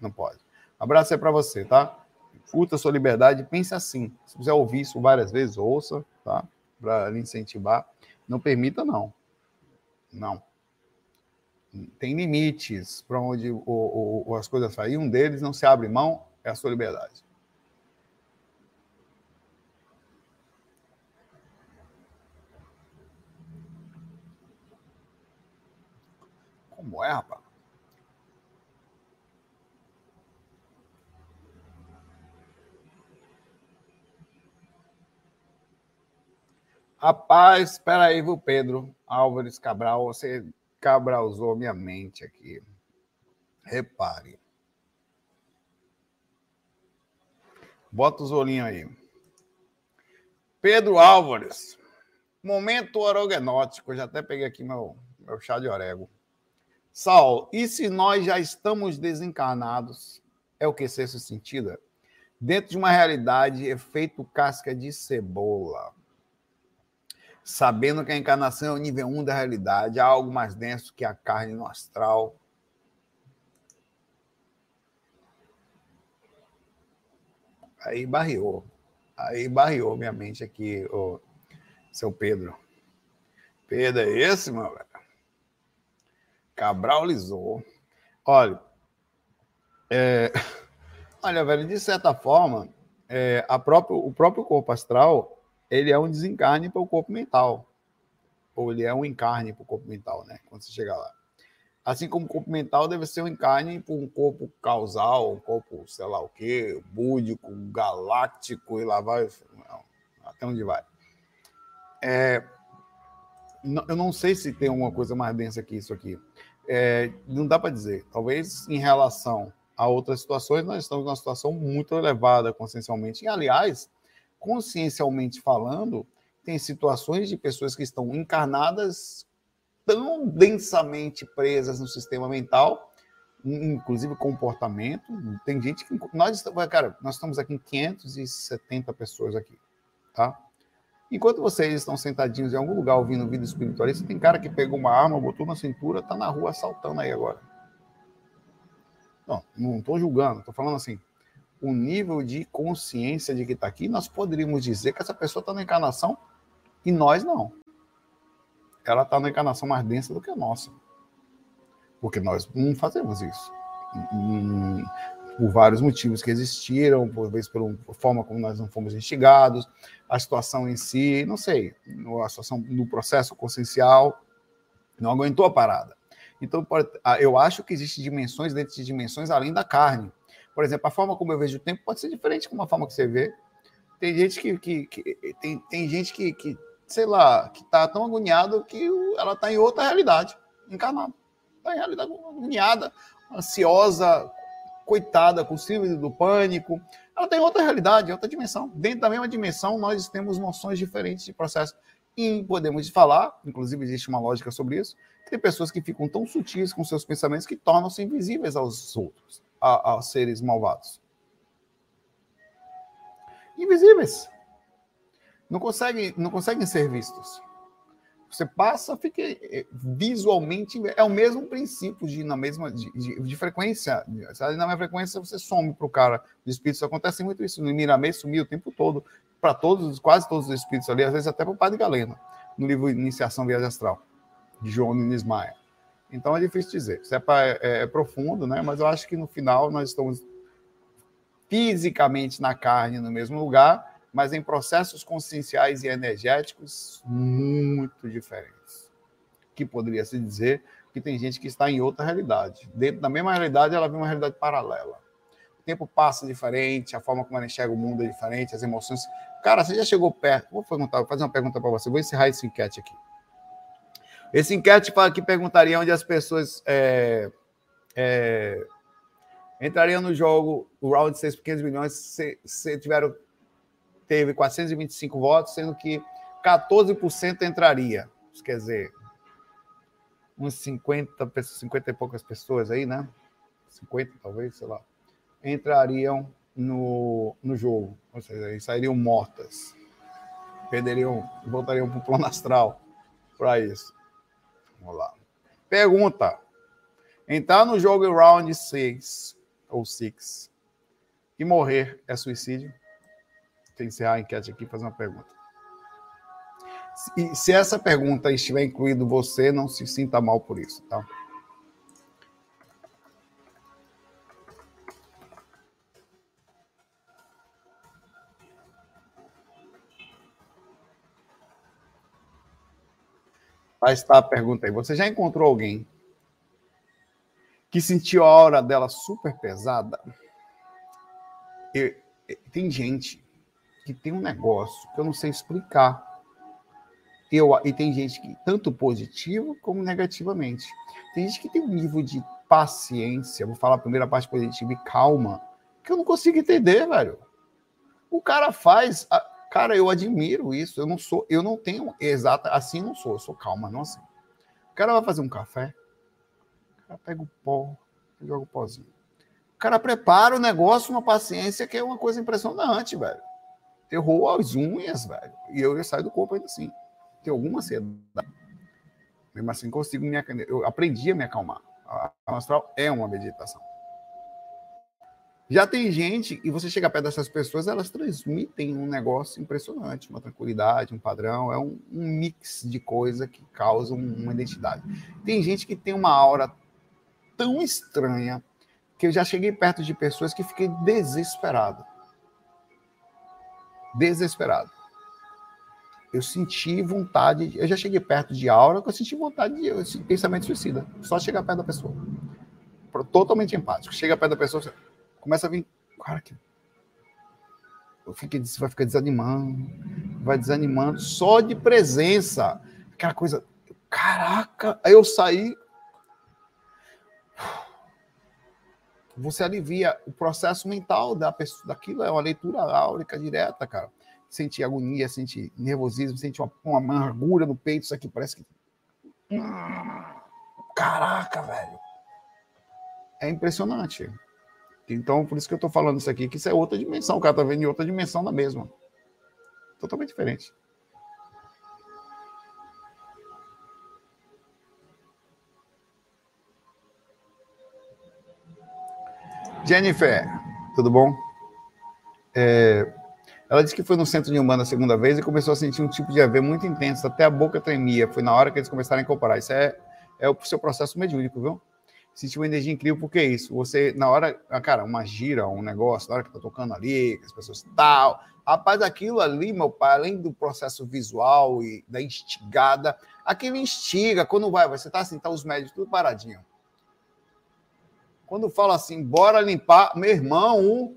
Não pode. abraço é para você, tá? Curta sua liberdade, pense assim. Se quiser ouvir isso várias vezes, ouça, tá? Para incentivar. Não permita, não. Não. Tem limites para onde o, o, as coisas saem. Um deles não se abre mão, é a sua liberdade. Como é, rapaz? Rapaz, espera aí, viu, Pedro Álvares Cabral? Você cabralzou minha mente aqui. Repare. Bota os olhinhos aí. Pedro Álvares. Momento orogenótico. Eu já até peguei aqui meu, meu chá de orégano. Saulo, e se nós já estamos desencarnados? É o que sexto sentido? Dentro de uma realidade efeito casca de cebola. Sabendo que a encarnação é o nível 1 da realidade, há algo mais denso que a carne no astral. Aí barriou. Aí barriou minha mente aqui, o seu Pedro. Pedro é esse, meu velho? Cabral lisou. Olha, é, olha, velho, de certa forma, é, a próprio, o próprio corpo astral ele é um desencarne para o corpo mental. Ou ele é um encarne para o corpo mental, né? Quando você chegar lá. Assim como o corpo mental deve ser um encarne para um corpo causal, um corpo, sei lá o quê, búdico, galáctico, e lá vai. Não, até onde vai. É, eu não sei se tem alguma coisa mais densa que isso aqui é, não dá para dizer. Talvez em relação a outras situações, nós estamos numa situação muito elevada consciencialmente. E, aliás, consciencialmente falando, tem situações de pessoas que estão encarnadas tão densamente presas no sistema mental, inclusive comportamento. Tem gente que. Nós, cara, nós estamos aqui em 570 pessoas aqui, tá? Enquanto vocês estão sentadinhos em algum lugar ouvindo vida espiritualista, tem cara que pegou uma arma, botou na cintura, tá na rua assaltando aí agora. Não, não estou julgando, estou falando assim, o nível de consciência de que está aqui, nós poderíamos dizer que essa pessoa está na encarnação e nós não. Ela está na encarnação mais densa do que a nossa. Porque nós não fazemos isso. Por vários motivos que existiram, por vezes pela forma como nós não fomos instigados, a situação em si, não sei, a situação do processo consciencial não aguentou a parada. Então, ah, eu acho que existem dimensões dentro de dimensões além da carne. Por exemplo, a forma como eu vejo o tempo pode ser diferente com a forma que você vê. Tem gente que, que, que tem, tem gente que, que, sei lá, que está tão agoniado que ela está em outra realidade, encarnada. Está em realidade agoniada, ansiosa, coitada, com síndrome do pânico. Ela tem outra realidade, outra dimensão. Dentro da mesma dimensão, nós temos noções diferentes de processo. E podemos falar, inclusive existe uma lógica sobre isso, que tem pessoas que ficam tão sutis com seus pensamentos que tornam-se invisíveis aos outros, a, aos seres malvados. Invisíveis. Não conseguem, não conseguem ser vistos. Você passa, fica eh, visualmente é o mesmo princípio de na mesma de, de, de frequência. Na mesma frequência você some para o cara de espíritos. Acontece muito isso. No Miramê sumiu o tempo todo para todos, quase todos os espíritos ali, às vezes até para o Padre Galeno, no livro Iniciação Viagem Astral, de João Nunes Maia. Então é difícil dizer. Isso é, é, é profundo, né? Mas eu acho que no final nós estamos fisicamente na carne, no mesmo lugar, mas em processos conscienciais e energéticos muito diferentes. Que poderia se dizer que tem gente que está em outra realidade. Dentro da mesma realidade, ela vê uma realidade paralela. O tempo passa diferente, a forma como ela enxerga o mundo é diferente, as emoções. Cara, você já chegou perto? Vou perguntar, vou fazer uma pergunta para você. Vou encerrar esse enquete aqui. Esse enquete que perguntaria onde as pessoas é, é, entrariam no jogo, o round de 6 por 15 milhões, se, se tiveram teve 425 votos, sendo que 14% entraria. Isso quer dizer, uns 50, 50 e poucas pessoas aí, né? 50 talvez, sei lá, entrariam no, no jogo. Ou seja, sairiam mortas. Perderiam, voltariam para o plano astral para isso. Vamos lá. Pergunta. Entrar no jogo round 6 ou 6 e morrer é suicídio? Encerrar a enquete aqui fazer uma pergunta. E se essa pergunta estiver incluído você, não se sinta mal por isso, tá? Aí está a pergunta aí. Você já encontrou alguém que sentiu a hora dela super pesada? E, tem gente que tem um negócio que eu não sei explicar. Eu, e tem gente que, tanto positivo como negativamente. Tem gente que tem um nível de paciência, vou falar a primeira parte positiva e calma, que eu não consigo entender, velho. O cara faz. A, cara, eu admiro isso. Eu não sou, eu não tenho exata. Assim não sou, eu sou calma, não assim. O cara vai fazer um café, o cara pega o pó, joga o pozinho. O cara prepara o negócio, uma paciência que é uma coisa impressionante, velho errou as unhas, velho. E eu saio do corpo ainda assim. Tem alguma ansiedade. Mesmo assim, consigo me acalmar. Eu aprendi a me acalmar. A astral é uma meditação. Já tem gente, e você chega perto dessas pessoas, elas transmitem um negócio impressionante, uma tranquilidade, um padrão, é um, um mix de coisa que causa uma identidade. Tem gente que tem uma aura tão estranha que eu já cheguei perto de pessoas que fiquei desesperado desesperado. Eu senti vontade, eu já cheguei perto de aura, eu senti vontade de esse pensamento suicida. Só chegar perto da pessoa. Totalmente empático. Chega perto da pessoa, começa a vir. Cara, que. Eu fiquei, vai ficar desanimando, vai desanimando, só de presença. Aquela coisa. Caraca! Aí eu saí. Você alivia o processo mental da pessoa, daquilo, é uma leitura áurica direta, cara. Sente agonia, sente nervosismo, sente uma, uma amargura no peito, isso aqui parece que. Caraca, velho. É impressionante. Então, por isso que eu tô falando isso aqui, que isso é outra dimensão. O cara tá vendo em outra dimensão da mesma. Totalmente diferente. Jennifer, tudo bom? É, ela disse que foi no centro de Umbanda a segunda vez e começou a sentir um tipo de AV muito intenso, até a boca tremia. Foi na hora que eles começaram a incorporar. Isso é, é o seu processo mediúnico, viu? Sentiu uma energia incrível, porque é isso. Você, na hora, ah, cara, uma gira, um negócio, na hora que tá tocando ali, que as pessoas tal. Rapaz, aquilo ali, meu pai, além do processo visual e da instigada, aquilo instiga. Quando vai, você tá assim, tá os médicos tudo paradinho. Quando fala assim, bora limpar, meu irmão,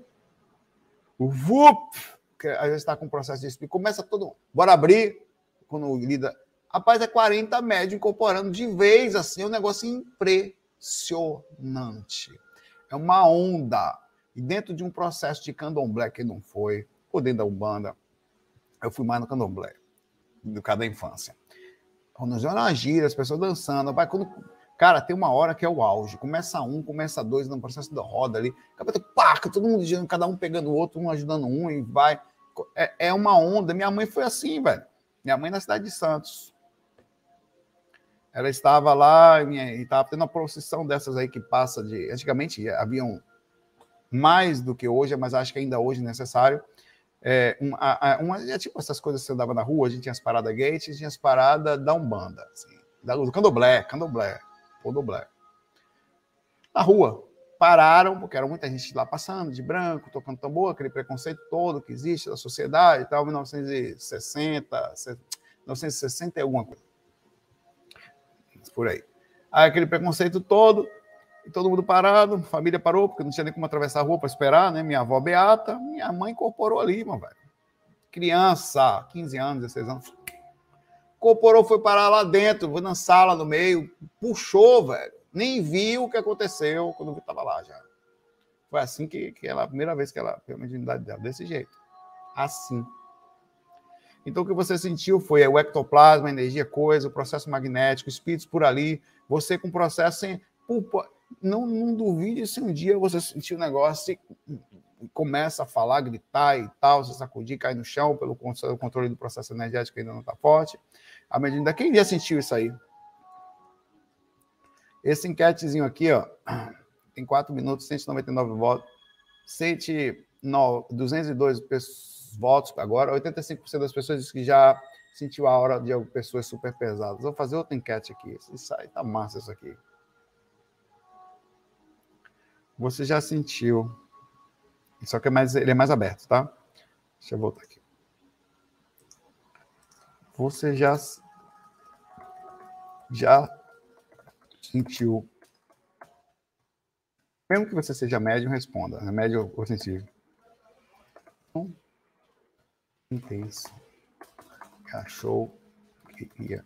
o, VUP, que às vezes está com processo de espírito, começa todo bora abrir, quando lida. Rapaz, é 40 médios incorporando de vez, assim, é um negócio impressionante. É uma onda. E dentro de um processo de candomblé que não foi, ou dentro da Umbanda, eu fui mais no candomblé, do cada infância. Quando nós uma gira, as pessoas dançando, vai, quando Cara, tem uma hora que é o auge. Começa um, começa dois no processo da roda ali. Pá, todo mundo girando, cada um pegando o outro, um ajudando um e vai. É, é uma onda. Minha mãe foi assim, velho. Minha mãe na cidade de Santos. Ela estava lá e estava tendo uma procissão dessas aí que passa de. Antigamente haviam mais do que hoje, mas acho que ainda hoje é necessário. É, é tipo essas coisas que você andava na rua, a gente tinha as paradas gates, tinha as paradas da Umbanda, assim, da, do candomblé, candomblé ou do Black. Na rua, pararam, porque era muita gente lá passando, de branco, tocando tambor, aquele preconceito todo que existe da sociedade tal, 1960, 1960 e alguma coisa. Por aí. Aí aquele preconceito todo, e todo mundo parado, família parou, porque não tinha nem como atravessar a rua para esperar, né? Minha avó Beata, minha mãe incorporou ali, meu velho. Criança, 15 anos, 16 anos, incorporou, foi parar lá dentro, na sala no meio, puxou, velho. Nem viu o que aconteceu quando estava lá já. Foi assim que, que ela, a primeira vez que ela foi a mediunidade dela, desse jeito. Assim. Então, o que você sentiu foi o ectoplasma, a energia, coisa, o processo magnético, espíritos por ali, você com processo sem. Não, não duvide se um dia você sentir um negócio e começa a falar, gritar e tal, se sacudir, cair no chão pelo controle do processo energético ainda não está forte. A medida quem já sentiu isso aí? Esse enquetezinho aqui, ó, tem 4 minutos, 199 votos, 202 votos agora, 85% das pessoas dizem que já sentiu a hora de pessoas super pesadas. Vou fazer outra enquete aqui. Isso aí tá massa isso aqui. Você já sentiu só que é mais, ele é mais aberto, tá? Deixa eu voltar aqui. Você já já sentiu mesmo que você seja médium, responda. É médio ou sensível. Intenso. Achou que ia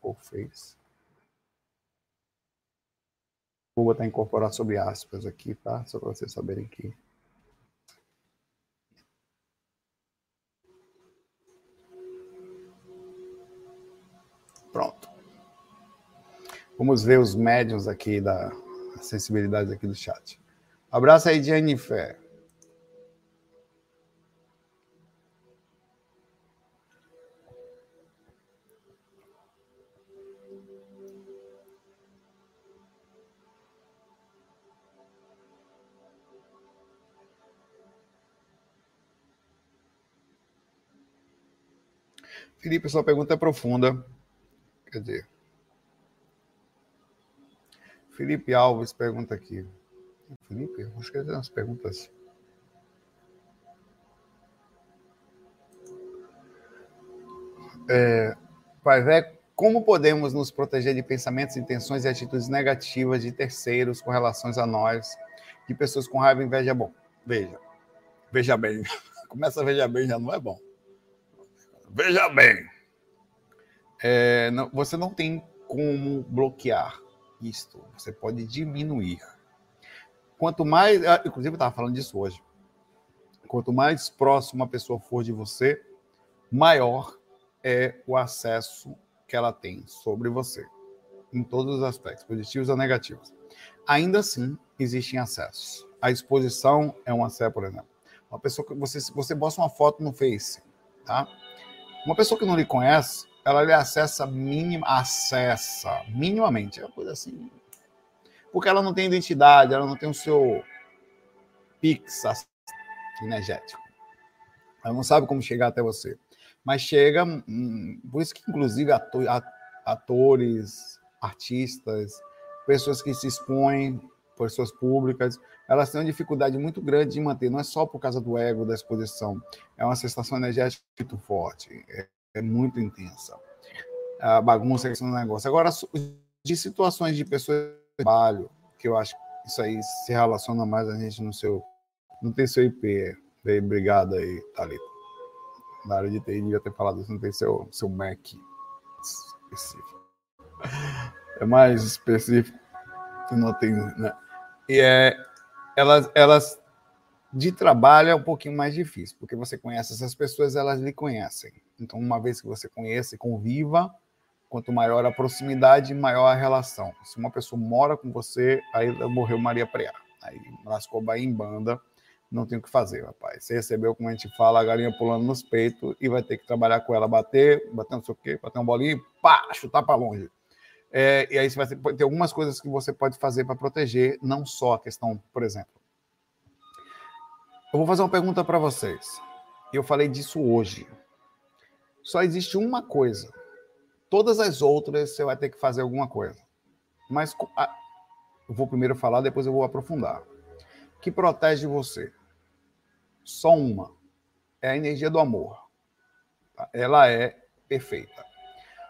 ou fez. Vou botar incorporar sobre aspas aqui, tá? Só para vocês saberem que. Pronto. Vamos ver os médiums aqui da sensibilidade aqui do chat. Abraço aí, Jennifer. Felipe, sua pergunta é profunda. Dizer. Felipe Alves pergunta aqui. Felipe, acho que tem umas perguntas. É, Pai Vé, como podemos nos proteger de pensamentos, intenções e atitudes negativas de terceiros com relações a nós, de pessoas com raiva e inveja? Bom, veja. Veja bem. Começa a veja bem, já não é bom. Veja bem, é, não, você não tem como bloquear isto. Você pode diminuir. quanto mais, ah, inclusive eu estava falando disso hoje, quanto mais próximo a pessoa for de você, maior é o acesso que ela tem sobre você, em todos os aspectos, positivos ou negativos. Ainda assim, existem acessos. A exposição é um acesso, por exemplo. Uma pessoa que você, você posta uma foto no Face, tá? Uma pessoa que não lhe conhece, ela lhe acessa minima, acessa minimamente, é uma coisa assim. Porque ela não tem identidade, ela não tem o seu pix energético. Ela não sabe como chegar até você. Mas chega, hum, por isso que inclusive atores, artistas, pessoas que se expõem, pessoas públicas, elas têm uma dificuldade muito grande de manter, não é só por causa do ego, da exposição, é uma sensação energética muito forte, é, muito intensa. A bagunça é um negócio. Agora, de situações de pessoas de trabalho, que eu acho que isso aí se relaciona mais a gente no seu. Não tem seu IP. Daí, obrigado aí, Thalita. Na área de TI, devia ter falado isso, não tem seu, seu MAC específico. É mais específico, não tem, né? E é elas, elas de trabalho é um pouquinho mais difícil, porque você conhece essas pessoas, elas lhe conhecem. Então, uma vez que você conhece e conviva, quanto maior a proximidade, maior a relação. Se uma pessoa mora com você, aí morreu Maria Preá. Aí lascou Bahia em banda, não tem o que fazer, rapaz. Você recebeu, como a gente fala, a galinha pulando nos peitos e vai ter que trabalhar com ela, bater, bater não sei o quê, bater um bolinho, pá, chutar para longe. É, e aí você vai ter, ter algumas coisas que você pode fazer para proteger, não só a questão, por exemplo. Eu vou fazer uma pergunta para vocês. Eu falei disso hoje. Só existe uma coisa. Todas as outras você vai ter que fazer alguma coisa. Mas eu vou primeiro falar, depois eu vou aprofundar. Que protege você? Só uma. É a energia do amor. Tá? Ela é perfeita.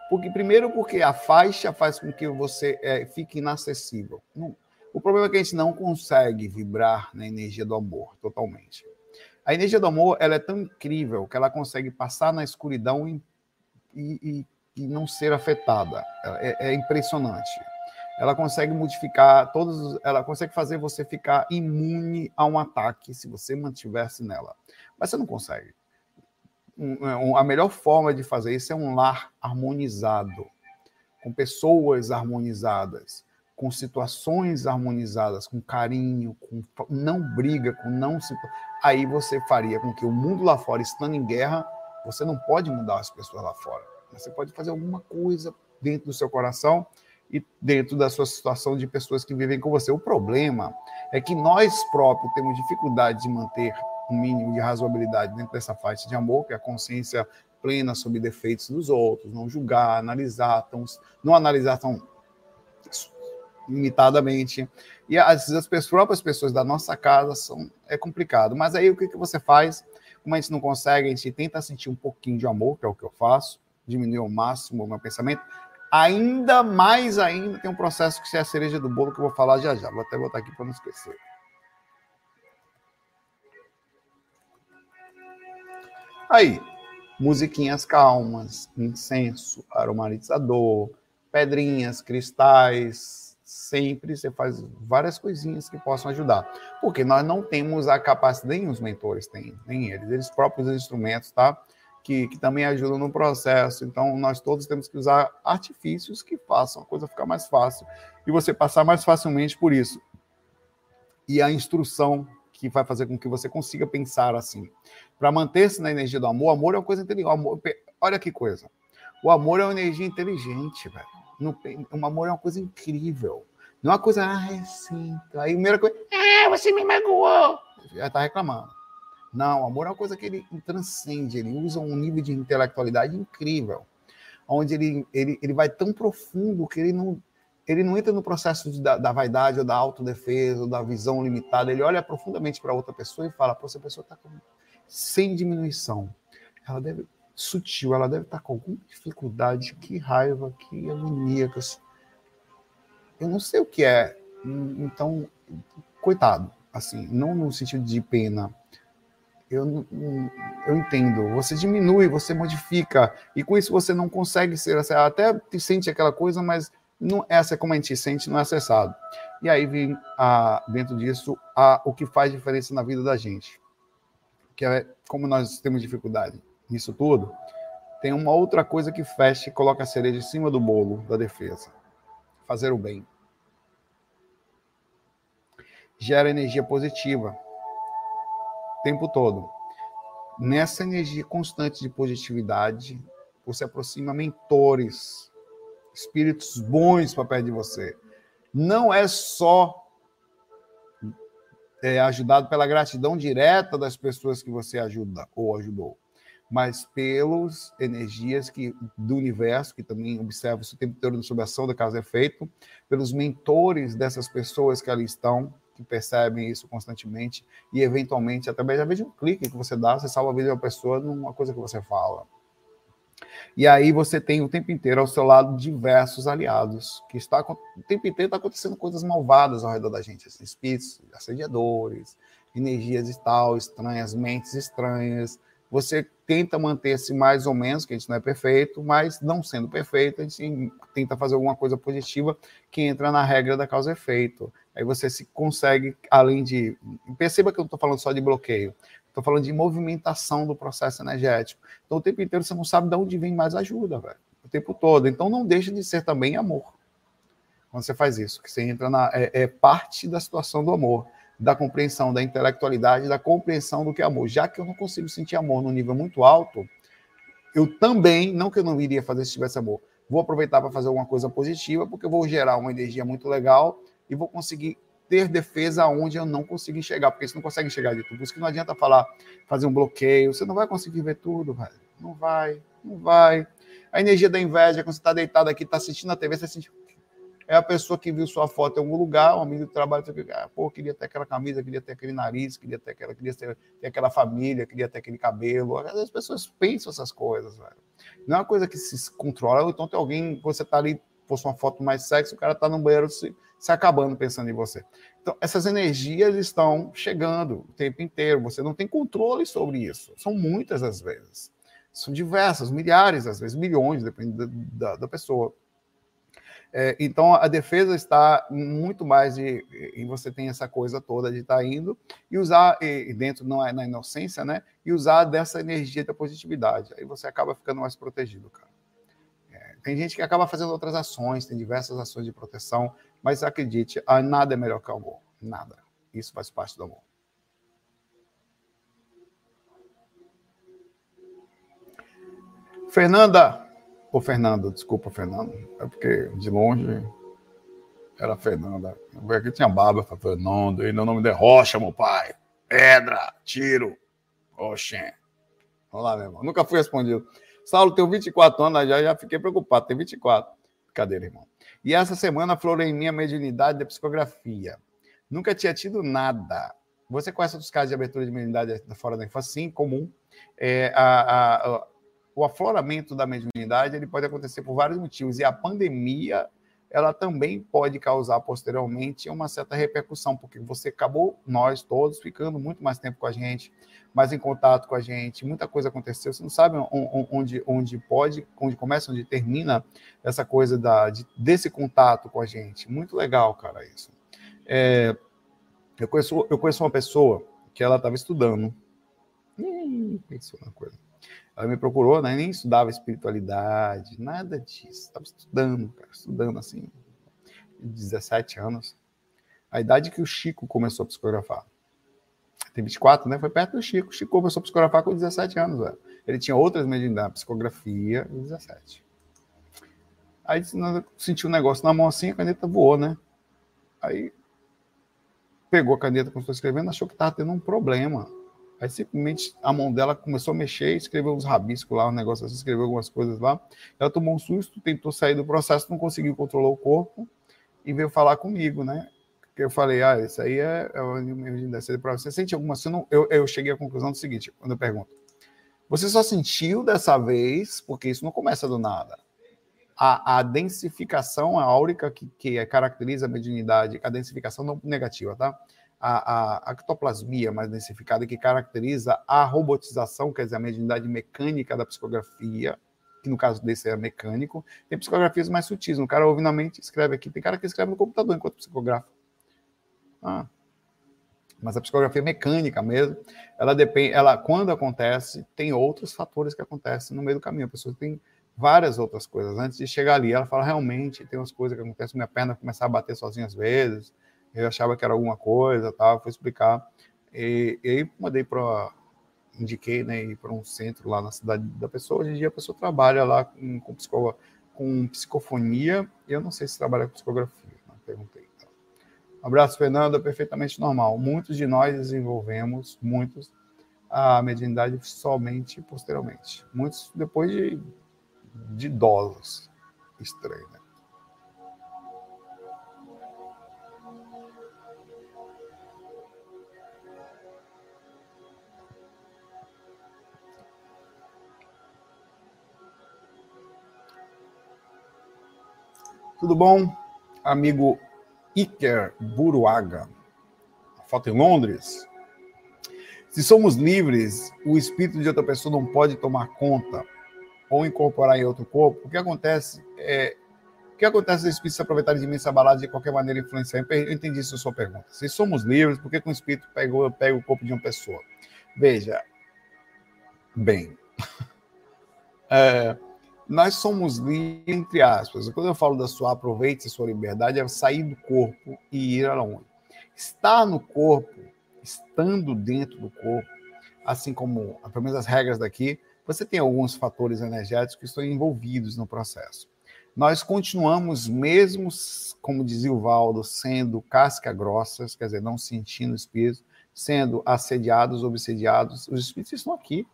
Porque, primeiro, porque a faixa faz com que você é, fique inacessível. o problema é que a gente não consegue vibrar na energia do amor totalmente. A energia do amor ela é tão incrível que ela consegue passar na escuridão e, e, e não ser afetada. É, é, impressionante. Ela consegue modificar todos, ela consegue fazer você ficar imune a um ataque se você mantivesse nela. Mas você não consegue um, a melhor forma de fazer isso é um lar harmonizado, com pessoas harmonizadas, com situações harmonizadas, com carinho, com não briga, com não aí você faria com que o mundo lá fora estando em guerra, você não pode mudar as pessoas lá fora. Você pode fazer alguma coisa dentro do seu coração e dentro da sua situação de pessoas que vivem com você. O problema é que nós próprios temos dificuldade de manter um mínimo de razoabilidade dentro dessa faixa de amor, que é a consciência plena sobre defeitos dos outros, não julgar, analisar, tão, não analisar tão limitadamente. E às vezes as próprias pessoas da nossa casa são é complicado. Mas aí o que, que você faz? Como a gente não consegue, a gente tenta sentir um pouquinho de amor, que é o que eu faço, diminuir ao máximo o meu pensamento. Ainda mais ainda tem um processo que é a cereja do bolo que eu vou falar já já. Vou até botar aqui para não esquecer. Aí, musiquinhas calmas, incenso, aromatizador, pedrinhas, cristais, sempre você faz várias coisinhas que possam ajudar. Porque nós não temos a capacidade, nem os mentores têm, nem eles, eles próprios instrumentos, tá? Que, que também ajudam no processo. Então, nós todos temos que usar artifícios que façam a coisa ficar mais fácil e você passar mais facilmente por isso. E a instrução que vai fazer com que você consiga pensar assim. Para manter-se na energia do amor, amor é uma coisa inteligente. Olha que coisa. O amor é uma energia inteligente, velho. O amor é uma coisa incrível. Não é uma coisa, ah, é sim. Aí a primeira coisa, ah, você me magoou. Já está reclamando. Não, amor é uma coisa que ele transcende, ele usa um nível de intelectualidade incrível, onde ele, ele, ele vai tão profundo que ele não, ele não entra no processo de, da, da, vaidade ou da autodefesa ou da visão limitada. Ele olha profundamente para outra pessoa e fala: essa pessoa está sem diminuição. Ela deve sutil, ela deve estar com alguma dificuldade, que raiva, que agonia. Eu não sei o que é. Então, coitado, assim, não no sentido de pena. Eu, eu entendo. Você diminui, você modifica, e com isso você não consegue ser. Até te sente aquela coisa, mas não, essa é como a gente sente, não é acessado. E aí vem a, dentro disso a, o que faz diferença na vida da gente. Que é como nós temos dificuldade nisso tudo, tem uma outra coisa que fecha e coloca a cereja em cima do bolo da defesa. Fazer o bem. Gera energia positiva o tempo todo. Nessa energia constante de positividade, você aproxima mentores, espíritos bons para perto de você. Não é só é, ajudado pela gratidão direta das pessoas que você ajuda ou ajudou, mas pelas energias que, do universo, que também observa o tempo todo sobre a ação da causa e efeito, pelos mentores dessas pessoas que ali estão, que percebem isso constantemente, e eventualmente, através de um clique que você dá, você salva a vida de uma pessoa numa coisa que você fala. E aí você tem o tempo inteiro ao seu lado diversos aliados, que está o tempo inteiro está acontecendo coisas malvadas ao redor da gente, assim, espíritos, assediadores, energias e tal, estranhas, mentes estranhas. Você tenta manter-se mais ou menos, que a gente não é perfeito, mas não sendo perfeito, a gente tenta fazer alguma coisa positiva que entra na regra da causa efeito. Aí você se consegue, além de. Perceba que eu não estou falando só de bloqueio. Estou falando de movimentação do processo energético. Então, o tempo inteiro você não sabe de onde vem mais ajuda, velho. O tempo todo. Então, não deixa de ser também amor. Quando você faz isso, que você entra na. É, é parte da situação do amor, da compreensão, da intelectualidade, da compreensão do que é amor. Já que eu não consigo sentir amor num nível muito alto, eu também, não que eu não iria fazer se tivesse amor, vou aproveitar para fazer alguma coisa positiva, porque eu vou gerar uma energia muito legal e vou conseguir ter defesa onde eu não consigo enxergar, porque você não consegue enxergar de tudo. Por isso que não adianta falar, fazer um bloqueio, você não vai conseguir ver tudo, velho. Não vai, não vai. A energia da inveja, quando você está deitado aqui, está assistindo a TV, você sente. É a pessoa que viu sua foto em algum lugar, um amigo do trabalho, você fica, ah, pô, queria ter aquela camisa, queria ter aquele nariz, queria ter aquela, queria ter, ter aquela família, queria ter aquele cabelo. As pessoas pensam essas coisas, velho. Não é uma coisa que se controla, então tem alguém, você está ali, fosse uma foto mais sexy, o cara está no banheiro se se acabando pensando em você. Então, essas energias estão chegando o tempo inteiro, você não tem controle sobre isso. São muitas às vezes. São diversas, milhares, às vezes milhões, depende da, da, da pessoa. É, então, a defesa está muito mais de, em você tem essa coisa toda de estar tá indo e usar, e dentro não é na inocência, né? E usar dessa energia da positividade. Aí você acaba ficando mais protegido, cara. É, tem gente que acaba fazendo outras ações, tem diversas ações de proteção, mas acredite, nada é melhor que o amor. Nada. Isso faz parte do amor. Fernanda, ou Fernando, desculpa, Fernando. É porque de longe era Fernanda. Aqui tinha barba Fernando, e o nome de Rocha, meu pai. Pedra, tiro. Oxê. Vamos lá, meu irmão. Nunca fui respondido. Saulo, tenho 24 anos, já, já fiquei preocupado. Tem 24. Brincadeira, irmão. E essa semana florei minha mediunidade da psicografia. Nunca tinha tido nada. Você conhece outros casos de abertura de mediunidade fora da infância? Sim, comum. É, a, a, a, o afloramento da mediunidade ele pode acontecer por vários motivos. E a pandemia ela também pode causar posteriormente uma certa repercussão, porque você acabou, nós todos, ficando muito mais tempo com a gente, mais em contato com a gente, muita coisa aconteceu, você não sabe onde, onde pode, onde começa, onde termina essa coisa da, de, desse contato com a gente. Muito legal, cara, isso. É, eu, conheço, eu conheço uma pessoa que ela estava estudando, hum, pensou na coisa. Ela me procurou, né? nem estudava espiritualidade, nada disso. Estava estudando, cara, estudando assim, 17 anos. A idade que o Chico começou a psicografar tem 24, né? Foi perto do Chico. O Chico começou a psicografar com 17 anos, velho. Ele tinha outras mediunidades, psicografia, 17. Aí sentiu um negócio na mão assim, a caneta voou, né? Aí pegou a caneta quando estou escrevendo, achou que estava tendo um problema. Aí simplesmente a mão dela começou a mexer, escreveu uns rabiscos lá, um negócio assim, escreveu algumas coisas lá. Ela tomou um susto, tentou sair do processo, não conseguiu controlar o corpo e veio falar comigo, né? que eu falei, ah, isso aí é, é o de para você. Sente alguma. Você não, eu, eu cheguei à conclusão do seguinte, quando eu pergunto. Você só sentiu dessa vez, porque isso não começa do nada. A, a densificação áurica que, que caracteriza a mediunidade, a densificação não negativa, tá? A, a, a mais densificada que caracteriza a robotização, quer dizer, a mediunidade mecânica da psicografia, que no caso desse é mecânico, tem psicografias mais sutis. O cara ouve na mente, escreve aqui. Tem cara que escreve no computador enquanto psicografa. Ah. Mas a psicografia mecânica mesmo, ela depende, ela quando acontece, tem outros fatores que acontecem no meio do caminho. A pessoa tem várias outras coisas. Antes de chegar ali, ela fala, realmente, tem umas coisas que acontecem, minha perna começar a bater sozinha às vezes, eu achava que era alguma coisa, tal, fui explicar. E, e aí mandei para indiquei né, para um centro lá na cidade da pessoa. Hoje em dia a pessoa trabalha lá com, com, com psicofonia. Eu não sei se trabalha com psicografia, não perguntei. Tá? Um abraço, Fernanda, é perfeitamente normal. Muitos de nós desenvolvemos, muitos, a mediunidade somente posteriormente. Muitos depois de, de idosos. Estranho, né? Tudo bom? Amigo Iker Buruaga. Foto em Londres. Se somos livres, o espírito de outra pessoa não pode tomar conta ou incorporar em outro corpo. O que acontece é. O que acontece se o espírito se aproveitar de mim essa balada de qualquer maneira influenciar? Eu entendi isso a sua pergunta. Se somos livres, por que, que um espírito pegou, pega o corpo de uma pessoa? Veja, bem, é, nós somos livres, entre aspas. Quando eu falo da sua aproveite a sua liberdade, é sair do corpo e ir aonde? Estar no corpo, estando dentro do corpo, assim como, pelo menos as regras daqui, você tem alguns fatores energéticos que estão envolvidos no processo. Nós continuamos, mesmo, como dizia o Valdo, sendo casca grossas, quer dizer, não sentindo espírito, sendo assediados, obsediados, os espíritos estão aqui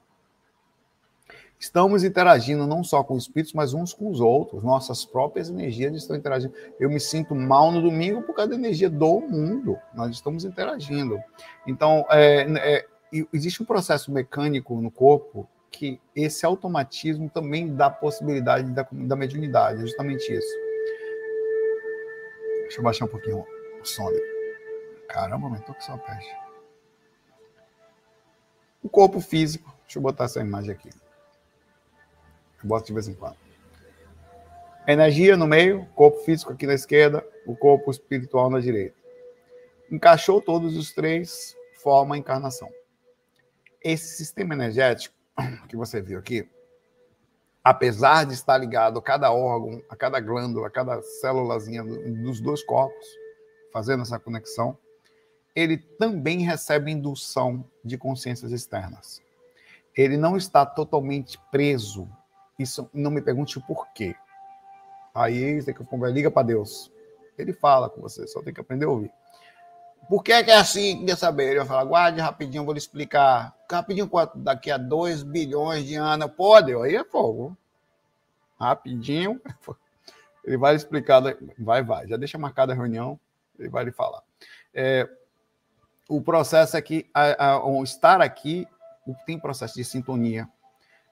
Estamos interagindo não só com espíritos, mas uns com os outros. Nossas próprias energias estão interagindo. Eu me sinto mal no domingo por causa da energia do mundo. Nós estamos interagindo. Então, é, é, existe um processo mecânico no corpo que esse automatismo também dá possibilidade da, da mediunidade. É justamente isso. Deixa eu baixar um pouquinho o som ali. Caramba, mas tô com essa peste. O corpo físico. Deixa eu botar essa imagem aqui. Boto de vez em quando. Energia no meio, corpo físico aqui na esquerda, o corpo espiritual na direita. Encaixou todos os três, forma a encarnação. Esse sistema energético que você viu aqui, apesar de estar ligado a cada órgão, a cada glândula, a cada célulazinha dos dois corpos, fazendo essa conexão, ele também recebe indução de consciências externas. Ele não está totalmente preso isso não me pergunte o porquê. Aí você tem que liga para Deus. Ele fala com você, só tem que aprender a ouvir. Por que é, que é assim? Quer saber? Ele vai falar, guarde rapidinho, vou lhe explicar. Rapidinho, daqui a 2 bilhões de anos. Pode, aí é fogo. Rapidinho. Ele vai explicar. Vai, vai. Já deixa marcada a reunião, ele vai lhe falar. É, o processo é que, a, a, estar aqui, tem processo de sintonia,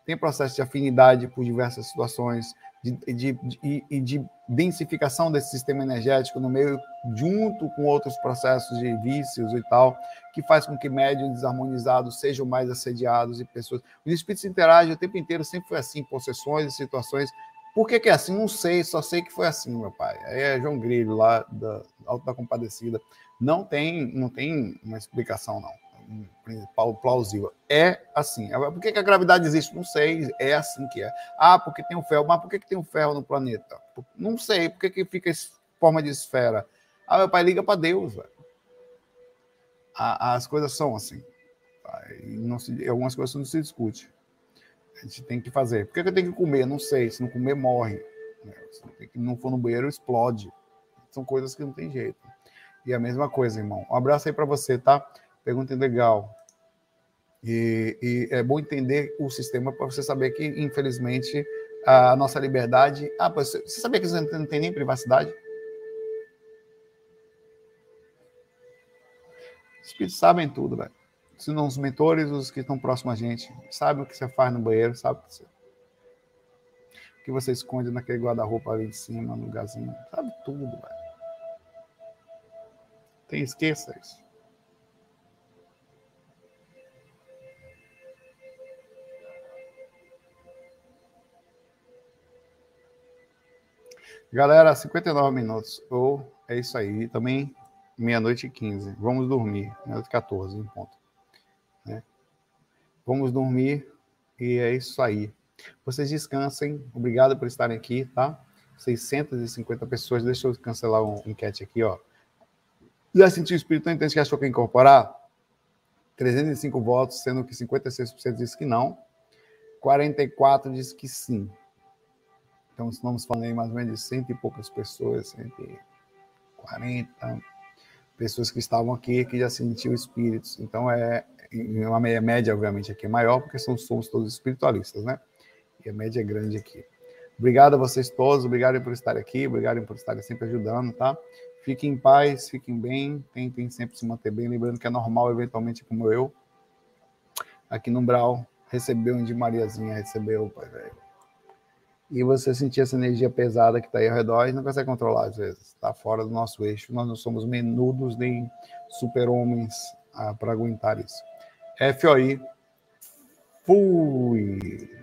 tem processo de afinidade por diversas situações, de, de, de, de, de densificação desse sistema energético no meio, junto com outros processos de vícios e tal, que faz com que médios desarmonizados sejam mais assediados e pessoas. Os espíritos interagem o tempo inteiro, sempre foi assim, possessões e situações. Por que, que é assim? Não sei, só sei que foi assim, meu pai. É João Grilo, lá da Alto da Compadecida. Não tem, não tem uma explicação, não plausível. É assim. Por que, a gravidade existe? Não sei. É assim que é. Ah, porque tem o ferro. Mas por que, tem o ferro no planeta? Não sei. Por que, que fica em forma de esfera? Ah, meu pai liga para Deus. Velho. As coisas são assim. Não se, algumas coisas não se discute. A gente tem que fazer. Por que, que eu tenho que comer? Não sei. Se não comer, morre. Se não for no banheiro, explode. São coisas que não tem jeito. E a mesma coisa, irmão. Um abraço aí para você, tá? Pergunta legal. E, e é bom entender o sistema para você saber que, infelizmente, a nossa liberdade. Ah, você sabia que você não tem nem privacidade? Os espíritos sabem tudo, velho. Se não os mentores, os que estão próximos a gente, sabem o que você faz no banheiro, sabe o que você, o que você esconde naquele guarda-roupa ali em cima, no lugarzinho. Sabe tudo, velho. Tem esqueça isso. Galera, 59 minutos. Ou oh, é isso aí. Também meia-noite e 15. Vamos dormir. Meia-noite e 14, em ponto. Né? Vamos dormir e é isso aí. Vocês descansem. Obrigado por estarem aqui, tá? 650 pessoas. Deixa eu cancelar uma enquete aqui, ó. Já sentiu o espírito intenso que achou que incorporar? 305 votos, sendo que 56% disse que não. 44 disse que sim. Então, estamos falando aí mais ou menos de cento e poucas pessoas, 140 pessoas que estavam aqui que já sentiam espíritos. Então, é uma média, obviamente, aqui é maior, porque somos, somos todos espiritualistas, né? E a média é grande aqui. Obrigado a vocês todos, obrigado por estarem aqui, obrigado por estarem sempre ajudando, tá? Fiquem em paz, fiquem bem, tentem sempre se manter bem, lembrando que é normal, eventualmente, como eu, aqui no Brau, receber um de Mariazinha, recebeu, pai velho e você sentir essa energia pesada que está aí ao redor e não consegue controlar às vezes, está fora do nosso eixo. Nós não somos menudos nem super-homens ah, para aguentar isso. FOI, fui!